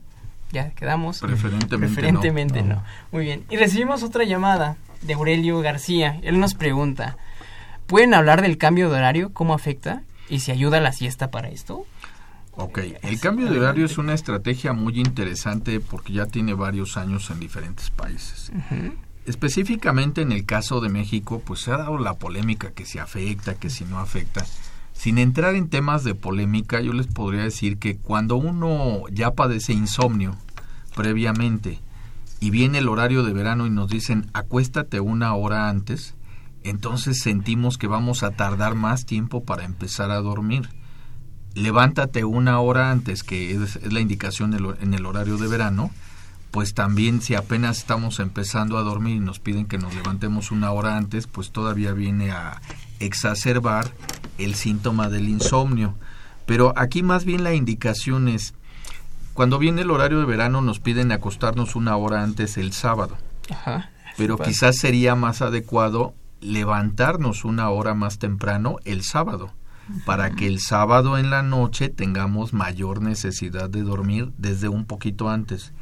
Ya quedamos. Preferentemente, no. Muy bien. Y recibimos otra llamada de Aurelio García. Él nos pregunta, ¿pueden hablar del cambio de horario? ¿Cómo afecta? ¿Y si ayuda la siesta para esto? Ok, el cambio de horario es una estrategia muy interesante porque ya tiene varios años en diferentes países específicamente en el caso de México, pues se ha dado la polémica que si afecta, que si no afecta. Sin entrar en temas de polémica, yo les podría decir que cuando uno ya padece insomnio previamente y viene el horario de verano y nos dicen acuéstate una hora antes, entonces sentimos que vamos a tardar más tiempo para empezar a dormir. Levántate una hora antes, que es, la indicación en el horario de verano, pues también si apenas estamos empezando a dormir y nos piden que nos levantemos una hora antes, pues todavía viene a exacerbar el síntoma del insomnio. Pero aquí más bien la indicación es, cuando viene el horario de verano nos piden acostarnos una hora antes el sábado. pero quizás sería más adecuado levantarnos una hora más temprano el sábado, para que el sábado en la noche tengamos mayor necesidad de dormir desde un poquito antes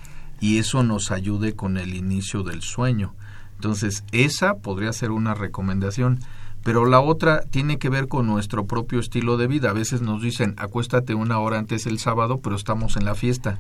y eso nos ayude con el inicio del sueño. Entonces, esa podría ser una recomendación. Pero la otra tiene que ver con nuestro propio estilo de vida. A veces nos dicen, acuéstate una hora antes el sábado, pero estamos en la fiesta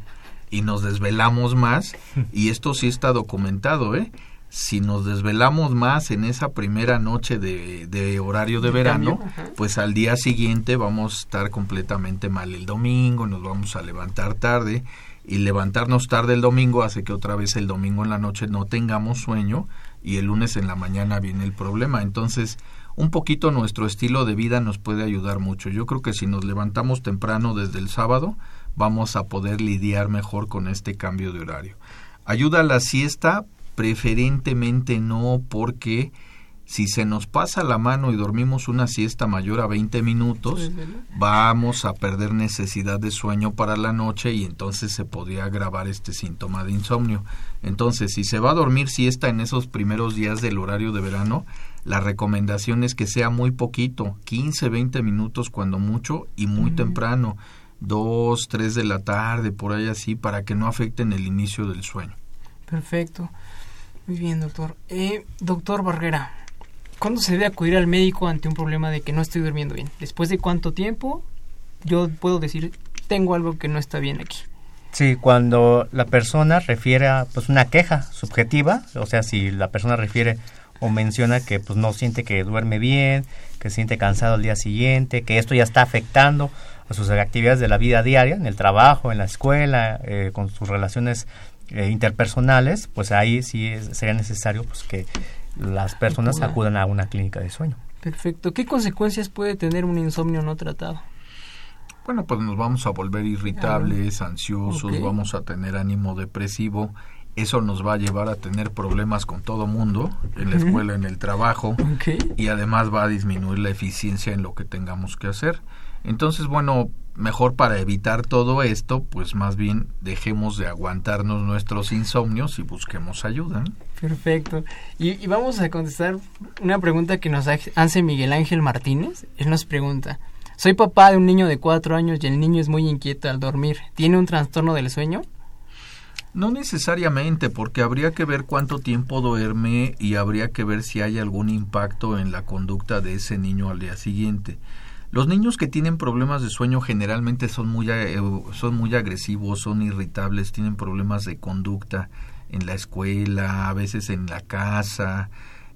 y nos desvelamos más. Y esto sí está documentado, ¿eh? si nos desvelamos más en esa primera noche de, horario de verano, pues al día siguiente vamos a estar completamente mal el domingo, nos vamos a levantar tarde y levantarnos tarde el domingo hace que otra vez el domingo en la noche no tengamos sueño y el lunes en la mañana viene el problema. Entonces, un poquito nuestro estilo de vida nos puede ayudar mucho. Yo creo que si nos levantamos temprano desde el sábado, vamos a poder lidiar mejor con este cambio de horario. Ayuda a la siesta, preferentemente no porque si se nos pasa la mano y dormimos una siesta mayor a 20 minutos, vamos a perder necesidad de sueño para la noche y entonces se podría agravar este síntoma de insomnio. Entonces, si se va a dormir siesta en esos primeros días del horario de verano, la recomendación es que sea muy poquito, 15, 20 minutos cuando mucho y muy temprano, 2, 3 de la tarde, por ahí así, para que no afecten el inicio del sueño. Perfecto. Muy bien, doctor. Eh, doctor Barrera, ¿Cuándo se debe acudir al médico ante un problema de que no estoy durmiendo bien? ¿Después de cuánto tiempo yo puedo decir, tengo algo que no está bien aquí? Sí, cuando la persona refiere a pues, una queja subjetiva, o sea, si la persona refiere o menciona que pues no siente que duerme bien, que se siente cansado al día siguiente, que esto ya está afectando a sus actividades de la vida diaria, en el trabajo, en la escuela, eh, con sus relaciones eh, interpersonales, pues ahí sí sería necesario pues que las personas acudan a una clínica de sueño. Perfecto. ¿Qué consecuencias puede tener un insomnio no tratado? Bueno, pues nos vamos a volver irritables, ansiosos, vamos a tener ánimo depresivo. Eso nos va a llevar a tener problemas con todo mundo, en la escuela, en el trabajo, y además va a disminuir la eficiencia en lo que tengamos que hacer. Entonces, bueno, mejor para evitar todo esto, pues más bien dejemos de aguantarnos nuestros insomnios y busquemos ayuda. Perfecto. Y, vamos a contestar una pregunta que nos hace Miguel Ángel Martínez. Él nos pregunta, soy papá de un niño de cuatro años y el niño es muy inquieto al dormir. ¿Tiene un trastorno del sueño? No necesariamente, porque habría que ver cuánto tiempo duerme y habría que ver si hay algún impacto en la conducta de ese niño al día siguiente. Los niños que tienen problemas de sueño generalmente son muy, eh, son muy agresivos, son irritables, tienen problemas de conducta en la escuela, a veces en la casa.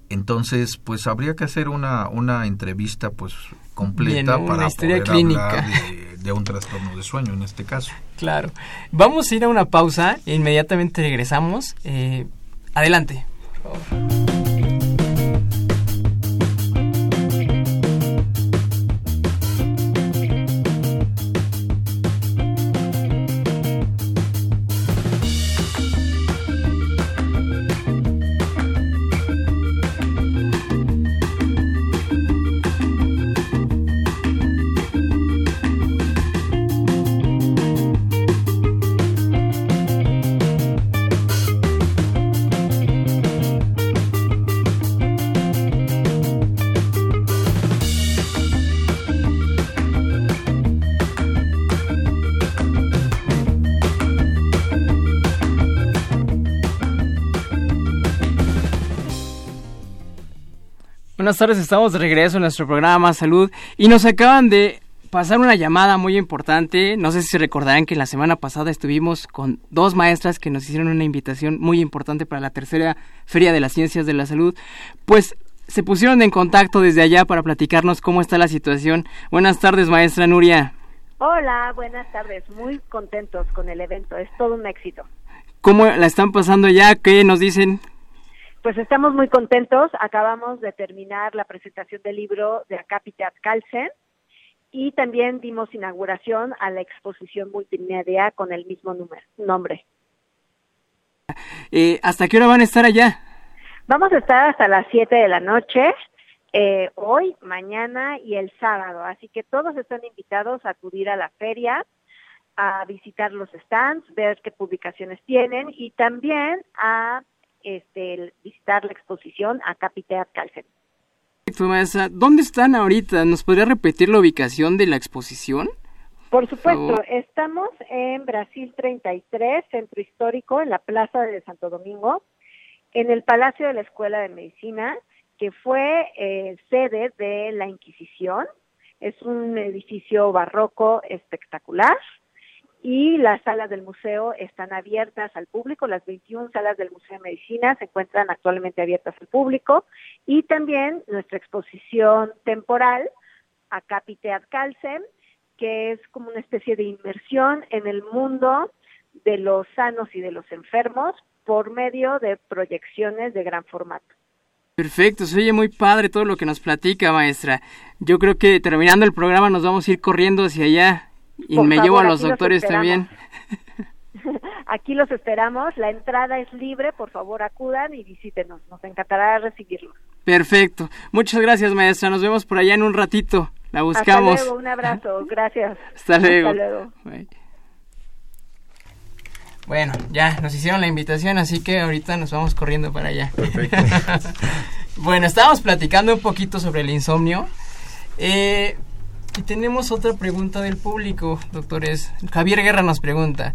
Entonces, pues habría que hacer una, una entrevista pues completa para poder hablar de, un trastorno de sueño en este caso. Claro. Vamos a ir a una pausa e inmediatamente regresamos. Eh, adelante. Buenas tardes, estamos de regreso en nuestro programa Salud y nos acaban de pasar una llamada muy importante. No sé si recordarán que la semana pasada estuvimos con dos maestras que nos hicieron una invitación muy importante para la tercera Feria de las Ciencias de la Salud. Pues se pusieron en contacto desde allá para platicarnos cómo está la situación. Buenas tardes, maestra Nuria. Hola, buenas tardes. Muy contentos con el evento. Es todo un éxito. ¿Cómo la están pasando ya? ¿Qué nos dicen? Pues estamos muy contentos. Acabamos de terminar la presentación del libro de Acapitat Calcen y también dimos inauguración a la exposición multimedia con el mismo número, nombre. Eh, ¿Hasta qué hora van a estar allá? Vamos a estar hasta las 7 de la noche, eh, hoy, mañana y el sábado. Así que todos están invitados a acudir a la feria, a visitar los stands, ver qué publicaciones tienen y también a este, visitar la exposición a Capiteat Calcen. ¿Dónde están ahorita? ¿Nos podría repetir la ubicación de la exposición? Por supuesto, estamos en Brasil 33, Centro Histórico, en la Plaza de Santo Domingo, en el Palacio de la Escuela de Medicina, que fue eh, sede de la Inquisición. Es un edificio barroco espectacular y las salas del museo están abiertas al público. Las 21 salas del Museo de Medicina se encuentran actualmente abiertas al público y también nuestra exposición temporal, Acapite ad Calcem, que es como una especie de inmersión en el mundo de los sanos y de los enfermos por medio de proyecciones de gran formato. Perfecto, se oye muy padre todo lo que nos platica, maestra. Yo creo que terminando el programa nos vamos a ir corriendo hacia allá y me llevo a los doctores también. Aquí los esperamos, la entrada es libre, por favor acudan y visítenos, nos encantará recibirlos. Perfecto, muchas gracias maestra, nos vemos por allá en un ratito, la buscamos. Hasta luego, un abrazo, gracias. Hasta luego. Hasta luego. Bueno, ya nos hicieron la invitación, así que ahorita nos vamos corriendo para allá. Perfecto. bueno, estábamos platicando un poquito sobre el insomnio. Eh, y tenemos otra pregunta del público, doctores. Javier Guerra nos pregunta,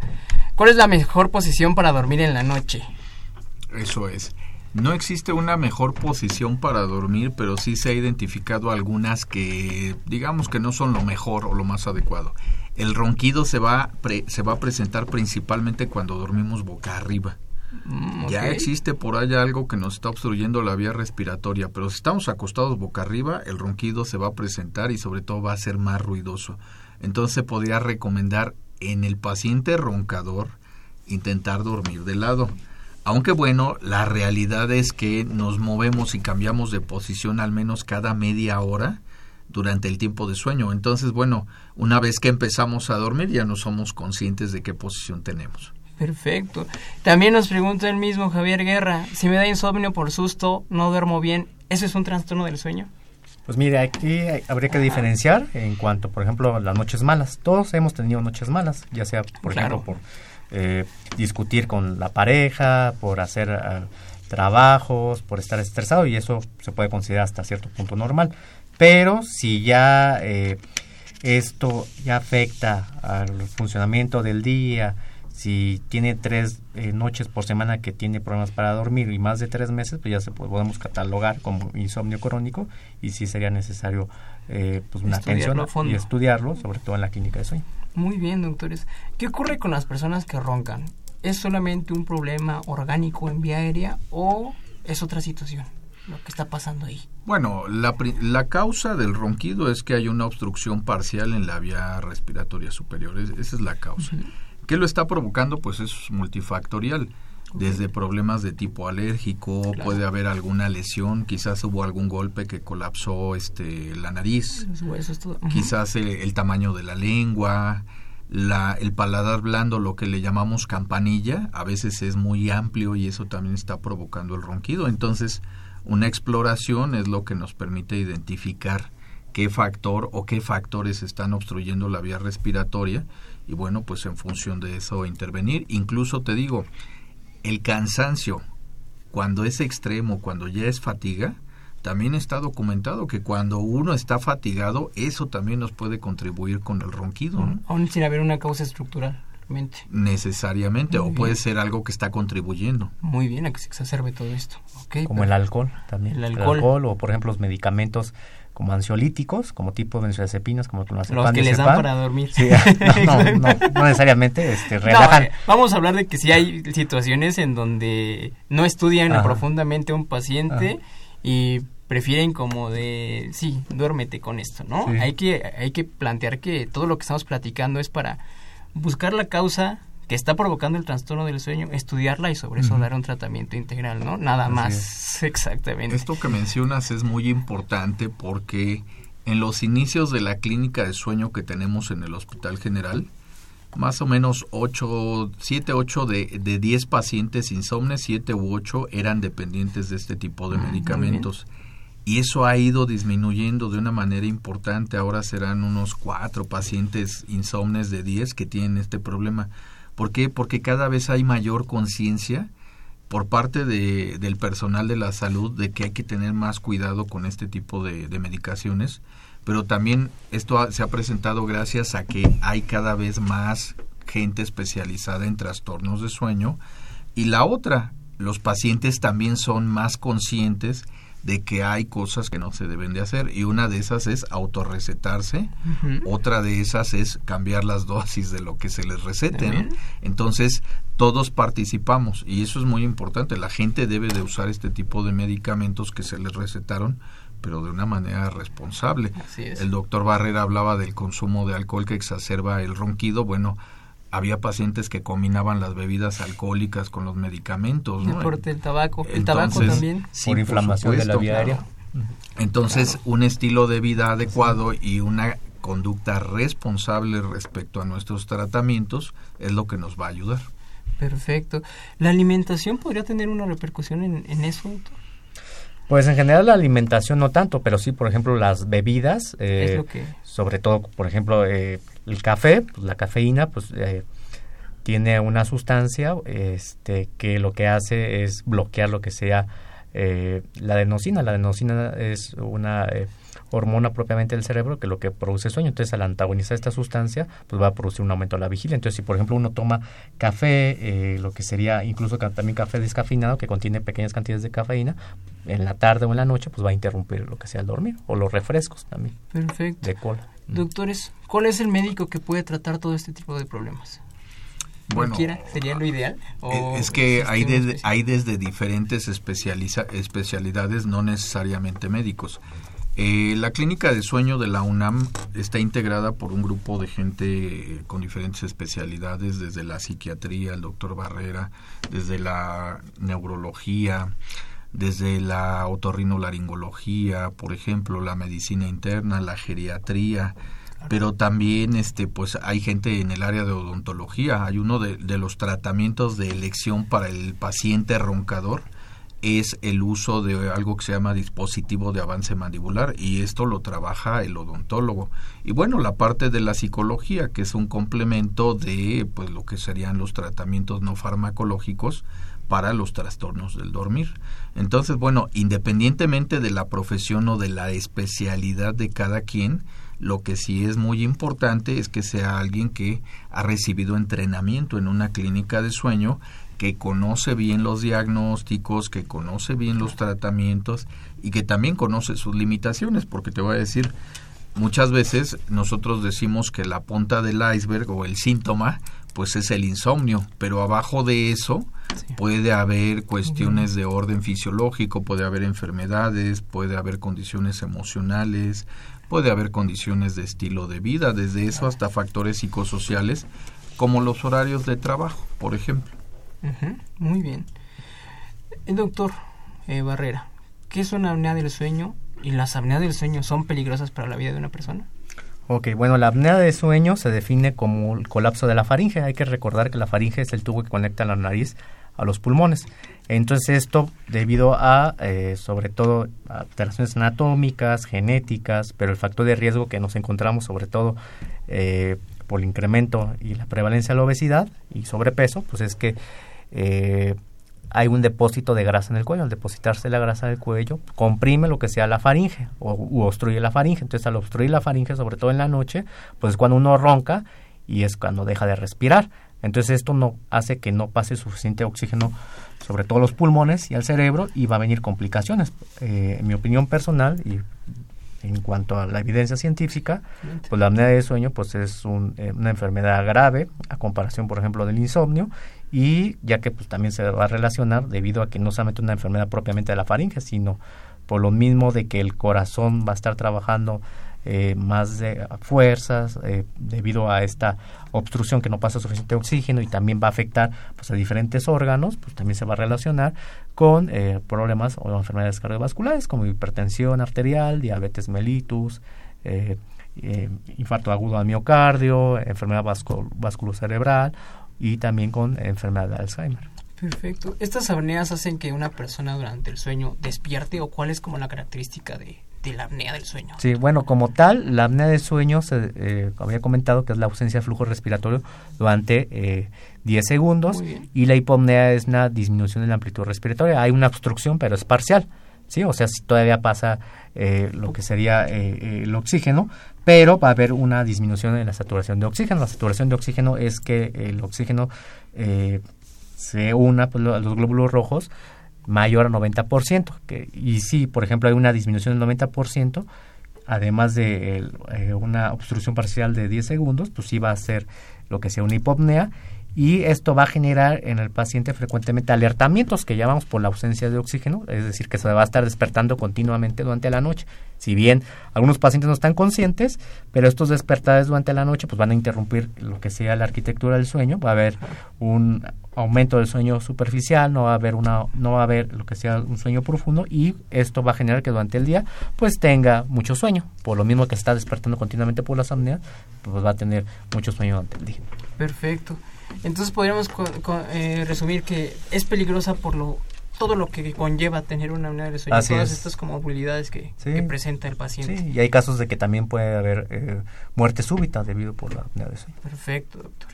¿cuál es la mejor posición para dormir en la noche? Eso es. No existe una mejor posición para dormir, pero sí se ha identificado algunas que digamos que no son lo mejor o lo más adecuado. El ronquido se va, se va a presentar principalmente cuando dormimos boca arriba. Mm, ya existe por allá algo que nos está obstruyendo la vía respiratoria, pero si estamos acostados boca arriba, el ronquido se va a presentar y sobre todo va a ser más ruidoso. Entonces podría recomendar en el paciente roncador intentar dormir de lado. Aunque bueno, la realidad es que nos movemos y cambiamos de posición al menos cada media hora durante el tiempo de sueño. Entonces, bueno, una vez que empezamos a dormir ya no somos conscientes de qué posición tenemos. Perfecto. También nos pregunta el mismo Javier Guerra, si me da insomnio por susto, no duermo bien, ¿eso es un trastorno del sueño? Pues mire, aquí habría que diferenciar en cuanto, por ejemplo, las noches malas. Todos hemos tenido noches malas, ya sea, por ejemplo, por eh, discutir con la pareja, por hacer ah, trabajos, por estar estresado, y eso se puede considerar hasta cierto punto normal. Pero si ya eh, esto ya afecta al funcionamiento del día, si tiene tres eh, noches por semana que tiene problemas para dormir y más de tres meses, pues ya se podemos catalogar como insomnio crónico y sí sería necesario eh, pues una atención y estudiarlo, sobre todo en la clínica de sueño. Muy bien, doctores. ¿Qué ocurre con las personas que roncan? ¿Es solamente un problema orgánico en vía aérea o es otra situación lo que está pasando ahí? Bueno, la, la causa del ronquido es que hay una obstrucción parcial en la vía respiratoria superior. esa es la causa. ¿Qué lo está provocando? Pues es multifactorial. Desde problemas de tipo alérgico, puede haber alguna lesión, quizás hubo algún golpe que colapsó este, la nariz, quizás el, tamaño de la lengua, la, el paladar blando, lo que le llamamos campanilla, a veces es muy amplio y eso también está provocando el ronquido. Entonces, una exploración es lo que nos permite identificar qué factor o qué factores están obstruyendo la vía respiratoria y bueno, pues en función de eso intervenir. Incluso te digo, el cansancio, cuando es extremo, cuando ya es fatiga, también está documentado que cuando uno está fatigado, eso también nos puede contribuir con el ronquido. Aún sin haber una causa estructural. Necesariamente, o puede ser algo que está contribuyendo. Muy bien, a que se exacerbe todo esto. Como el alcohol también. El alcohol. o por ejemplo los medicamentos como ansiolíticos, como tipo benzodiazepinas, como Los que les dan para dormir. no, necesariamente este, relajan. Eh, vamos a hablar de que si hay situaciones en donde no estudian profundamente a un paciente y prefieren como de, sí, duérmete con esto, ¿no? Hay, que, hay que plantear que todo lo que estamos platicando es para buscar la causa que está provocando el trastorno del sueño, estudiarla y sobre eso dar un tratamiento integral, ¿no? Nada más, exactamente. Esto que mencionas es muy importante porque en los inicios de la clínica de sueño que tenemos en el Hospital General, más o menos 8, 7, 8 de, de 10 pacientes insomnes, 7 u 8 eran dependientes de este tipo de ah, medicamentos. Y eso ha ido disminuyendo de una manera importante. Ahora serán unos 4 pacientes insomnes de 10 que tienen este problema. ¿Por qué? Porque cada vez hay mayor conciencia por parte de, del personal de la salud de que hay que tener más cuidado con este tipo de, de medicaciones pero también esto se ha presentado gracias a que hay cada vez más gente especializada en trastornos de sueño y la otra, los pacientes también son más conscientes de que hay cosas que no se deben de hacer y una de esas es autorrecetarse, otra de esas es cambiar las dosis de lo que se les recete. Entonces, todos participamos y eso es muy importante. La gente debe de usar este tipo de medicamentos que se les recetaron pero de una manera responsable. El doctor Barrera hablaba del consumo de alcohol que exacerba el ronquido. Bueno, había pacientes que combinaban las bebidas alcohólicas con los medicamentos. ¿no? por el tabaco. el tabaco también. por inflamación de la vía aérea. Entonces, un estilo de vida adecuado y una conducta responsable respecto a nuestros tratamientos es lo que nos va a ayudar. Perfecto. ¿La alimentación podría tener una repercusión en, en eso? Pues en general la alimentación no tanto, pero sí, por ejemplo, las bebidas, eh, sobre todo, por ejemplo, eh, el café, pues la cafeína, pues eh, tiene una sustancia este, que lo que hace es bloquear lo que sea la adenosina. La adenosina es una hormona propiamente del cerebro que lo que produce sueño. Entonces, al antagonizar esta sustancia, pues va a producir un aumento de la vigilia. Entonces, si por ejemplo uno toma café, eh, lo que sería incluso también café descafeinado, que contiene pequeñas cantidades de cafeína, en la tarde o en la noche, pues va a interrumpir lo que sea el dormir. O los refrescos también. Perfecto. De cola. Doctores, ¿cuál es el médico que puede tratar todo este tipo de problemas? Bueno, sería lo ideal. Eh, es que hay, hay desde diferentes especialidades, no necesariamente médicos. Eh, la clínica de sueño de la UNAM está integrada por un grupo de gente con diferentes especialidades, desde la psiquiatría, el doctor Barrera, desde la neurología, desde la otorrinolaringología, por ejemplo, la medicina interna, la geriatría, pero también este pues hay gente en el área de odontología, hay uno de, de los tratamientos de elección para el paciente roncador, es el uso de algo que se llama dispositivo de avance mandibular y esto lo trabaja el odontólogo. Y bueno, la parte de la psicología, que es un complemento de pues lo que serían los tratamientos no farmacológicos para los trastornos del dormir. Entonces, bueno, independientemente de la profesión o de la especialidad de cada quien, lo que sí es muy importante es que sea alguien que ha recibido entrenamiento en una clínica de sueño que conoce bien los diagnósticos, que conoce bien los tratamientos y que también conoce sus limitaciones, porque te voy a decir, muchas veces nosotros decimos que la punta del iceberg o el síntoma pues es el insomnio, pero abajo de eso puede haber cuestiones de orden fisiológico, puede haber enfermedades, puede haber condiciones emocionales, puede haber condiciones de estilo de vida, desde eso hasta factores psicosociales como los horarios de trabajo, por ejemplo muy bien. El doctor eh, Barrera, ¿qué es una apnea del sueño y las apneas del sueño son peligrosas para la vida de una persona? Ok, bueno, la apnea del sueño se define como el colapso de la faringe. Hay que recordar que la faringe es el tubo que conecta la nariz a los pulmones. Entonces esto debido a, eh, sobre todo, alteraciones anatómicas, genéticas, pero el factor de riesgo que nos encontramos sobre todo eh, por el incremento y la prevalencia de la obesidad y sobrepeso, pues es que eh, hay un depósito de grasa en el cuello. Al depositarse la grasa del cuello, comprime lo que sea la faringe o obstruye la faringe. Entonces, al obstruir la faringe, sobre todo en la noche, pues es cuando uno ronca y es cuando deja de respirar. Entonces, esto no hace que no pase suficiente oxígeno sobre todo los pulmones y al cerebro y va a venir complicaciones. Eh, en mi opinión personal y en cuanto a la evidencia científica, pues la apnea de sueño pues es eh, una enfermedad grave a comparación, por ejemplo, del insomnio y ya que pues también se va a relacionar debido a que no solamente una enfermedad propiamente de la faringe, sino por lo mismo de que el corazón va a estar trabajando eh, más de fuerzas eh, debido a esta obstrucción que no pasa suficiente oxígeno y también va a afectar pues, a diferentes órganos, pues también se va a relacionar con eh, problemas o enfermedades cardiovasculares como hipertensión arterial, diabetes mellitus, infarto agudo al miocardio, enfermedad vasculocerebral y también con enfermedad de Alzheimer. Perfecto. ¿Estas apneas hacen que una persona durante el sueño despierte o cuál es como la característica de, la apnea del sueño? Sí, bueno, como tal, la apnea del sueño, se eh, había comentado que es la ausencia de flujo respiratorio durante eh, 10 segundos y la hipopnea es una disminución de la amplitud respiratoria. Hay una obstrucción, pero es parcial. ¿sí? O sea, si todavía pasa eh, lo que sería eh, el oxígeno, pero va a haber una disminución en la saturación de oxígeno. La saturación de oxígeno es que el oxígeno eh, se una pues, a los glóbulos rojos mayor a 90%. Que, y si, por ejemplo, hay una disminución del 90%, además de eh, una obstrucción parcial de 10 segundos, pues sí va a ser lo que sea una hipopnea y esto va a generar en el paciente frecuentemente alertamientos que llamamos por la ausencia de oxígeno, es decir, que se va a estar despertando continuamente durante la noche. Si bien algunos pacientes no están conscientes, pero estos despertares durante la noche pues van a interrumpir lo que sea la arquitectura del sueño, va a haber un aumento del sueño superficial, no va a haber una no va a haber lo que sea un sueño profundo y esto va a generar que durante el día pues tenga mucho sueño, por lo mismo que está despertando continuamente por la apneas, pues va a tener mucho sueño durante el día. Perfecto. Entonces podríamos eh, resumir que es peligrosa por lo todo lo que conlleva tener una apnea del sueño, todas estas comorbilidades que, que, presenta el paciente. Sí, y hay casos de que también puede haber eh, muerte súbita debido por la apnea del sueño. Perfecto, doctor.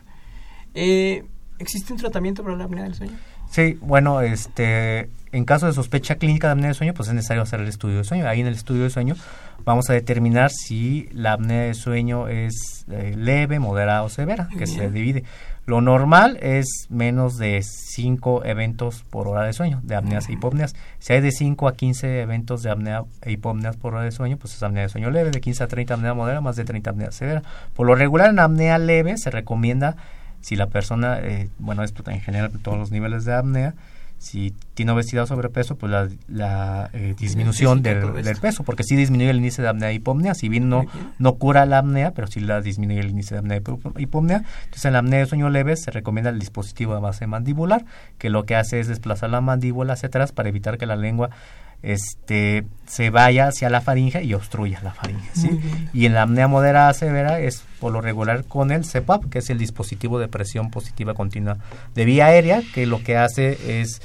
Eh, ¿Existe un tratamiento para la apnea del sueño? Sí, bueno, este, en caso de sospecha clínica de apnea del sueño, pues es necesario hacer el estudio de sueño. Ahí en el estudio de sueño vamos a determinar si la apnea del sueño es leve, moderada o severa, que se divide. Lo normal es menos de 5 eventos por hora de sueño, de apneas e hipopneas. Si hay de 5 a 15 eventos de apnea e hipopneas por hora de sueño, pues es apnea de sueño leve, de 15 a 30 apnea moderada, más de 30 apnea severa. Por lo regular en apnea leve se recomienda si la persona, eh, bueno, esto en general todos los niveles de apnea, si tiene obesidad o sobrepeso, pues la, eh, disminución del, peso, porque sí disminuye el índice de apnea y hipopnea, si bien no, no cura la apnea, pero sí la disminuye el índice de apnea y hipopnea. Entonces en la apnea de sueño leve se recomienda el dispositivo de base mandibular, que lo que hace es desplazar la mandíbula hacia atrás para evitar que la lengua este se vaya hacia la faringe y obstruya la faringe. Y en la apnea moderada severa es por lo regular con el CPAP, que es el dispositivo de presión positiva continua de vía aérea, que lo que hace es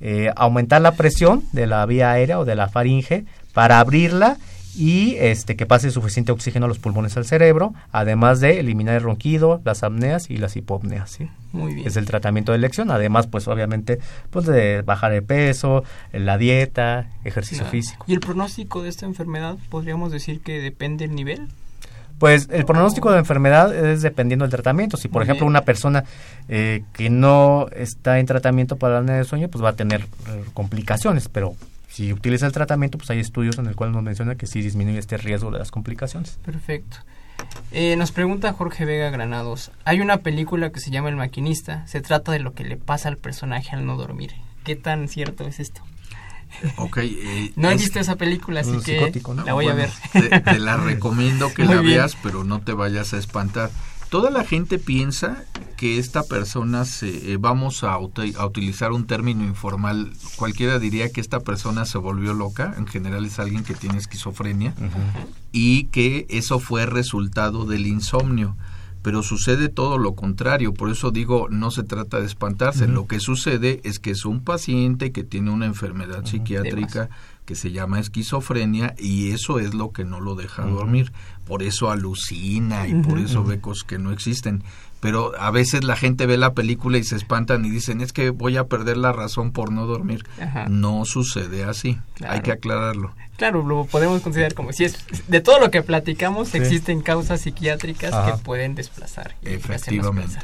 eh, aumentar la presión de la vía aérea o de la faringe para abrirla y este que pase suficiente oxígeno a los pulmones al cerebro, además de eliminar el ronquido, las apneas y las hipopneas. ¿sí? Muy bien. Es el tratamiento de elección, además pues obviamente pues de bajar de peso, la dieta, ejercicio físico. ¿Y el pronóstico de esta enfermedad podríamos decir que depende del nivel? Pues el pronóstico de la enfermedad es dependiendo del tratamiento. Si, por ejemplo, una persona eh, que no está en tratamiento para la apnea de sueño, pues va a tener eh, complicaciones, pero si utiliza el tratamiento, pues hay estudios en el cual nos menciona que sí disminuye este riesgo de las complicaciones. Perfecto. Eh, nos pregunta Jorge Vega Granados, hay una película que se llama El maquinista, se trata de lo que le pasa al personaje al no dormir. ¿Qué tan cierto es esto? Ok. Eh, no he visto esa película, así que la voy a ver. Te, la recomiendo que la veas, pero no te vayas a espantar toda la gente piensa que esta persona se eh, vamos a, a, utilizar un término informal cualquiera diría que esta persona se volvió loca en general es alguien que tiene esquizofrenia y que eso fue resultado del insomnio pero sucede todo lo contrario por eso digo no se trata de espantarse lo que sucede es que es un paciente que tiene una enfermedad psiquiátrica que se llama esquizofrenia y eso es lo que no lo deja dormir. Por eso alucina y por eso ve cosas que no existen. Pero a veces la gente ve la película y se espantan y dicen, es que voy a perder la razón por no dormir. No sucede así. Hay que aclararlo. Claro, lo podemos considerar como si es de todo lo que platicamos existen causas psiquiátricas que pueden desplazar. Efectivamente.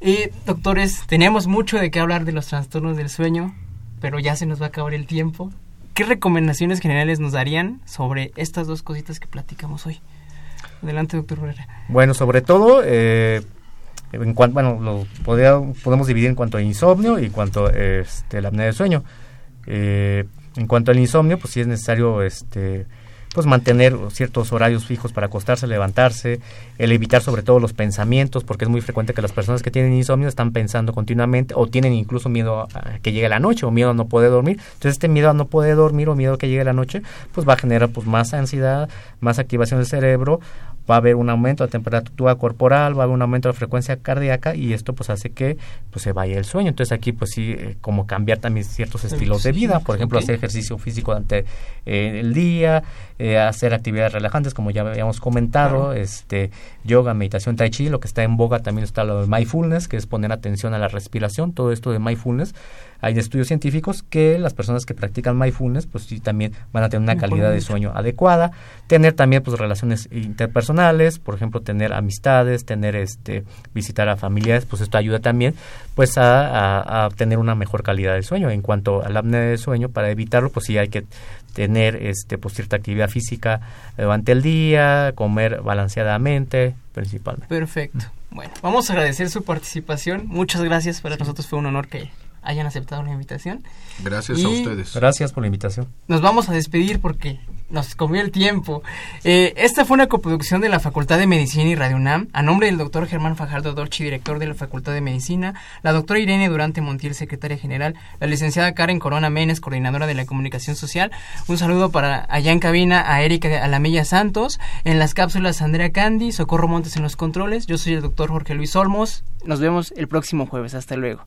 Y doctores, tenemos mucho de qué hablar de los trastornos del sueño, pero ya se nos va a acabar el tiempo. ¿Qué recomendaciones generales nos darían sobre estas dos cositas que platicamos hoy? Adelante, doctor. Bueno, sobre todo, eh, en cuanto, bueno, lo podemos dividir en cuanto a insomnio y cuanto a este, la apnea del sueño. Eh, en cuanto al insomnio, pues sí es necesario este, pues mantener ciertos horarios fijos para acostarse, levantarse, el evitar sobre todo los pensamientos, porque es muy frecuente que las personas que tienen insomnio están pensando continuamente o tienen incluso miedo a que llegue la noche o miedo a no poder dormir. Entonces este miedo a no poder dormir o miedo a que llegue la noche, pues va a generar pues más ansiedad, más activación del cerebro, va a haber un aumento de temperatura corporal, va a haber un aumento de la frecuencia cardíaca y esto pues hace que pues se vaya el sueño. Entonces aquí pues sí, eh, como cambiar también ciertos estilos de vida, por ejemplo, hacer ejercicio físico durante eh, el día, eh, hacer actividades relajantes como ya habíamos comentado, este yoga, meditación, tai chi, lo que está en boga también está lo de mindfulness, que es poner atención a la respiración, todo esto de mindfulness hay estudios científicos que las personas que practican mindfulness pues sí también van a tener una calidad de sueño adecuada, tener también pues relaciones interpersonales, por ejemplo, tener amistades, tener este visitar a familiares, pues esto ayuda también pues a, tener una mejor calidad de sueño. En cuanto al apnea de sueño, para evitarlo, pues sí hay que tener este pues cierta actividad física durante el día, comer balanceadamente, principalmente. Perfecto. Bueno, vamos a agradecer su participación. Muchas gracias. Para nosotros fue un honor que hayan aceptado la invitación. Gracias a ustedes. Gracias por la invitación. Nos vamos a despedir porque nos comió el tiempo. Eh, esta fue una coproducción de la Facultad de Medicina y Radio UNAM, a nombre del doctor Germán Fajardo Dorchi, director de la Facultad de Medicina, la doctora Irene Durante Montiel, secretaria general, la licenciada Karen Corona Menes, coordinadora de la comunicación social. Un saludo para allá en cabina a Erika Alamella Santos, en las cápsulas Andrea Candy, Socorro Montes en los controles. Yo soy el doctor Jorge Luis Olmos. Nos vemos el próximo jueves. Hasta luego.